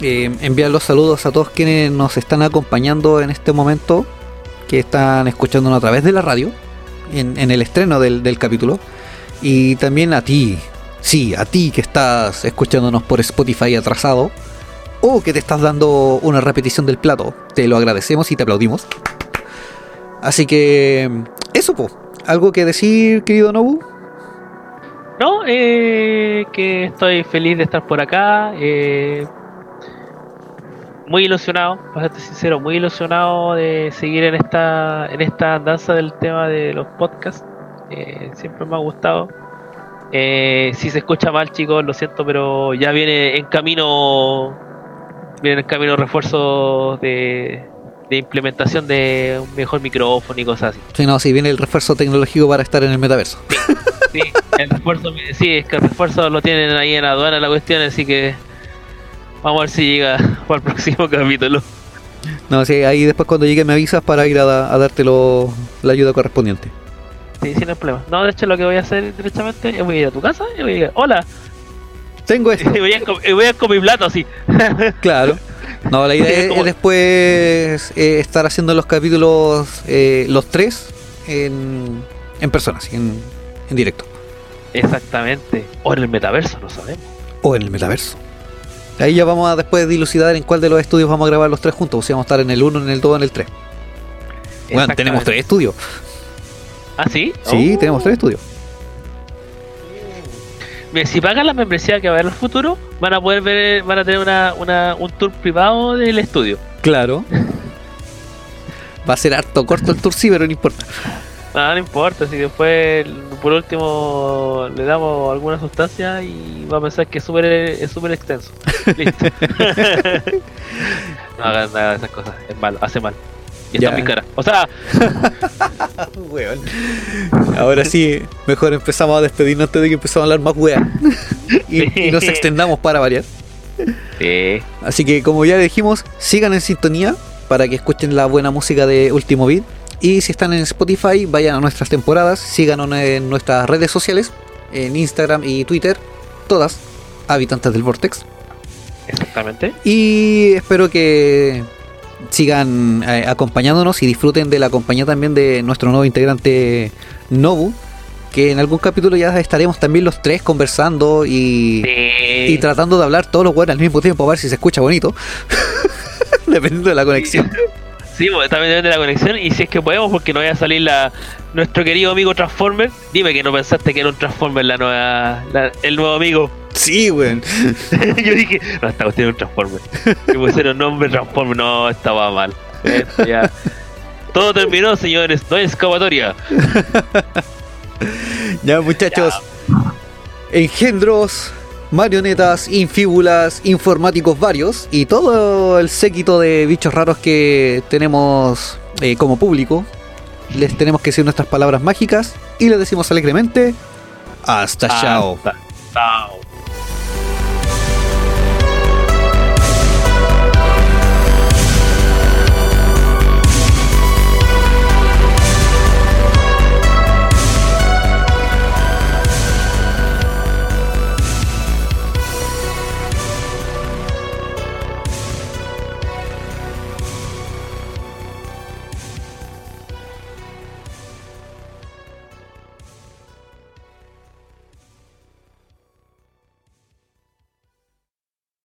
eh, enviar los saludos a todos quienes nos están acompañando en este momento, que están escuchándonos a través de la radio, en, en el estreno del, del capítulo. Y también a ti, sí, a ti que estás escuchándonos por Spotify atrasado, o que te estás dando una repetición del plato. Te lo agradecemos y te aplaudimos. Así que, eso, po. ¿Algo que decir, querido Nobu? No, eh, que estoy feliz de estar por acá. eh, muy ilusionado, para ser sincero, muy ilusionado de seguir en esta en esta danza del tema de los podcasts. Eh, siempre me ha gustado. Eh, si se escucha mal, chicos, lo siento, pero ya viene en camino viene en camino refuerzos de, de implementación de un mejor micrófono y cosas así. Sí, no, si viene el refuerzo tecnológico para estar en el metaverso. Sí, el refuerzo, sí, es que el refuerzo lo tienen ahí en aduana la cuestión, así que vamos a ver si llega para el próximo capítulo. No, sí, ahí después cuando llegue me avisas para ir a, a darte la ayuda correspondiente. Sí, sin problema. No, de hecho lo que voy a hacer directamente es voy a ir a tu casa y voy a ir, hola, Tengo esto. y voy a, com- y voy a con mi plato así. Claro. No, la idea es, es después eh, estar haciendo los capítulos, eh, los tres, en, en persona, así, en, en directo. Exactamente. O en el metaverso, no sabemos. O en el metaverso. Ahí ya vamos a después dilucidar en cuál de los estudios vamos a grabar los tres juntos. O si vamos a estar en el 1, en el 2 o en el 3. Bueno, tenemos tres estudios. ¿Ah, sí? Sí, Oh. tenemos tres estudios. Mira, si pagan la membresía que va a haber en el futuro, van a poder ver, van a tener una, una, un tour privado del estudio. Claro. Va a ser harto corto el tour, sí, pero no importa. No, no importa, si después por último le damos alguna sustancia y va a pensar que es súper es súper extenso. Listo. no hagan nada de esas cosas, es malo, hace mal. Y está Ya. en mi cara. O sea, Ahora sí, mejor empezamos a despedirnos antes de que empezamos a hablar más weas. y, y nos extendamos para variar. sí, Así que como ya le dijimos, sigan en sintonía para que escuchen la buena música de Último Beat. Y si están en Spotify, vayan a nuestras temporadas, síganos en nuestras redes sociales, en Instagram y Twitter, todas, habitantes del Vortex. exactamente. Y espero que sigan eh, acompañándonos y disfruten de la compañía también de nuestro nuevo integrante Nobu, que en algún capítulo ya estaremos también los tres conversando y, Sí. y tratando de hablar todos los buenos al mismo tiempo a ver si se escucha bonito. Dependiendo de la conexión. Sí, también depende de la conexión y si es que podemos porque no vaya a salir la nuestro querido amigo Transformer. Dime que no pensaste que era un Transformer la nueva la- el nuevo amigo. Sí, weón. Yo dije, no, esta cuestión es un Transformer. Que pusieron nombre Transformer, no, estaba mal. Esto ya. Todo terminó, señores, no hay escapatoria. Ya, muchachos. Engendros, marionetas, infíbulas, informáticos varios y todo el séquito de bichos raros que tenemos eh, como público. Les tenemos que decir nuestras palabras mágicas y les decimos alegremente hasta chao. Hasta-.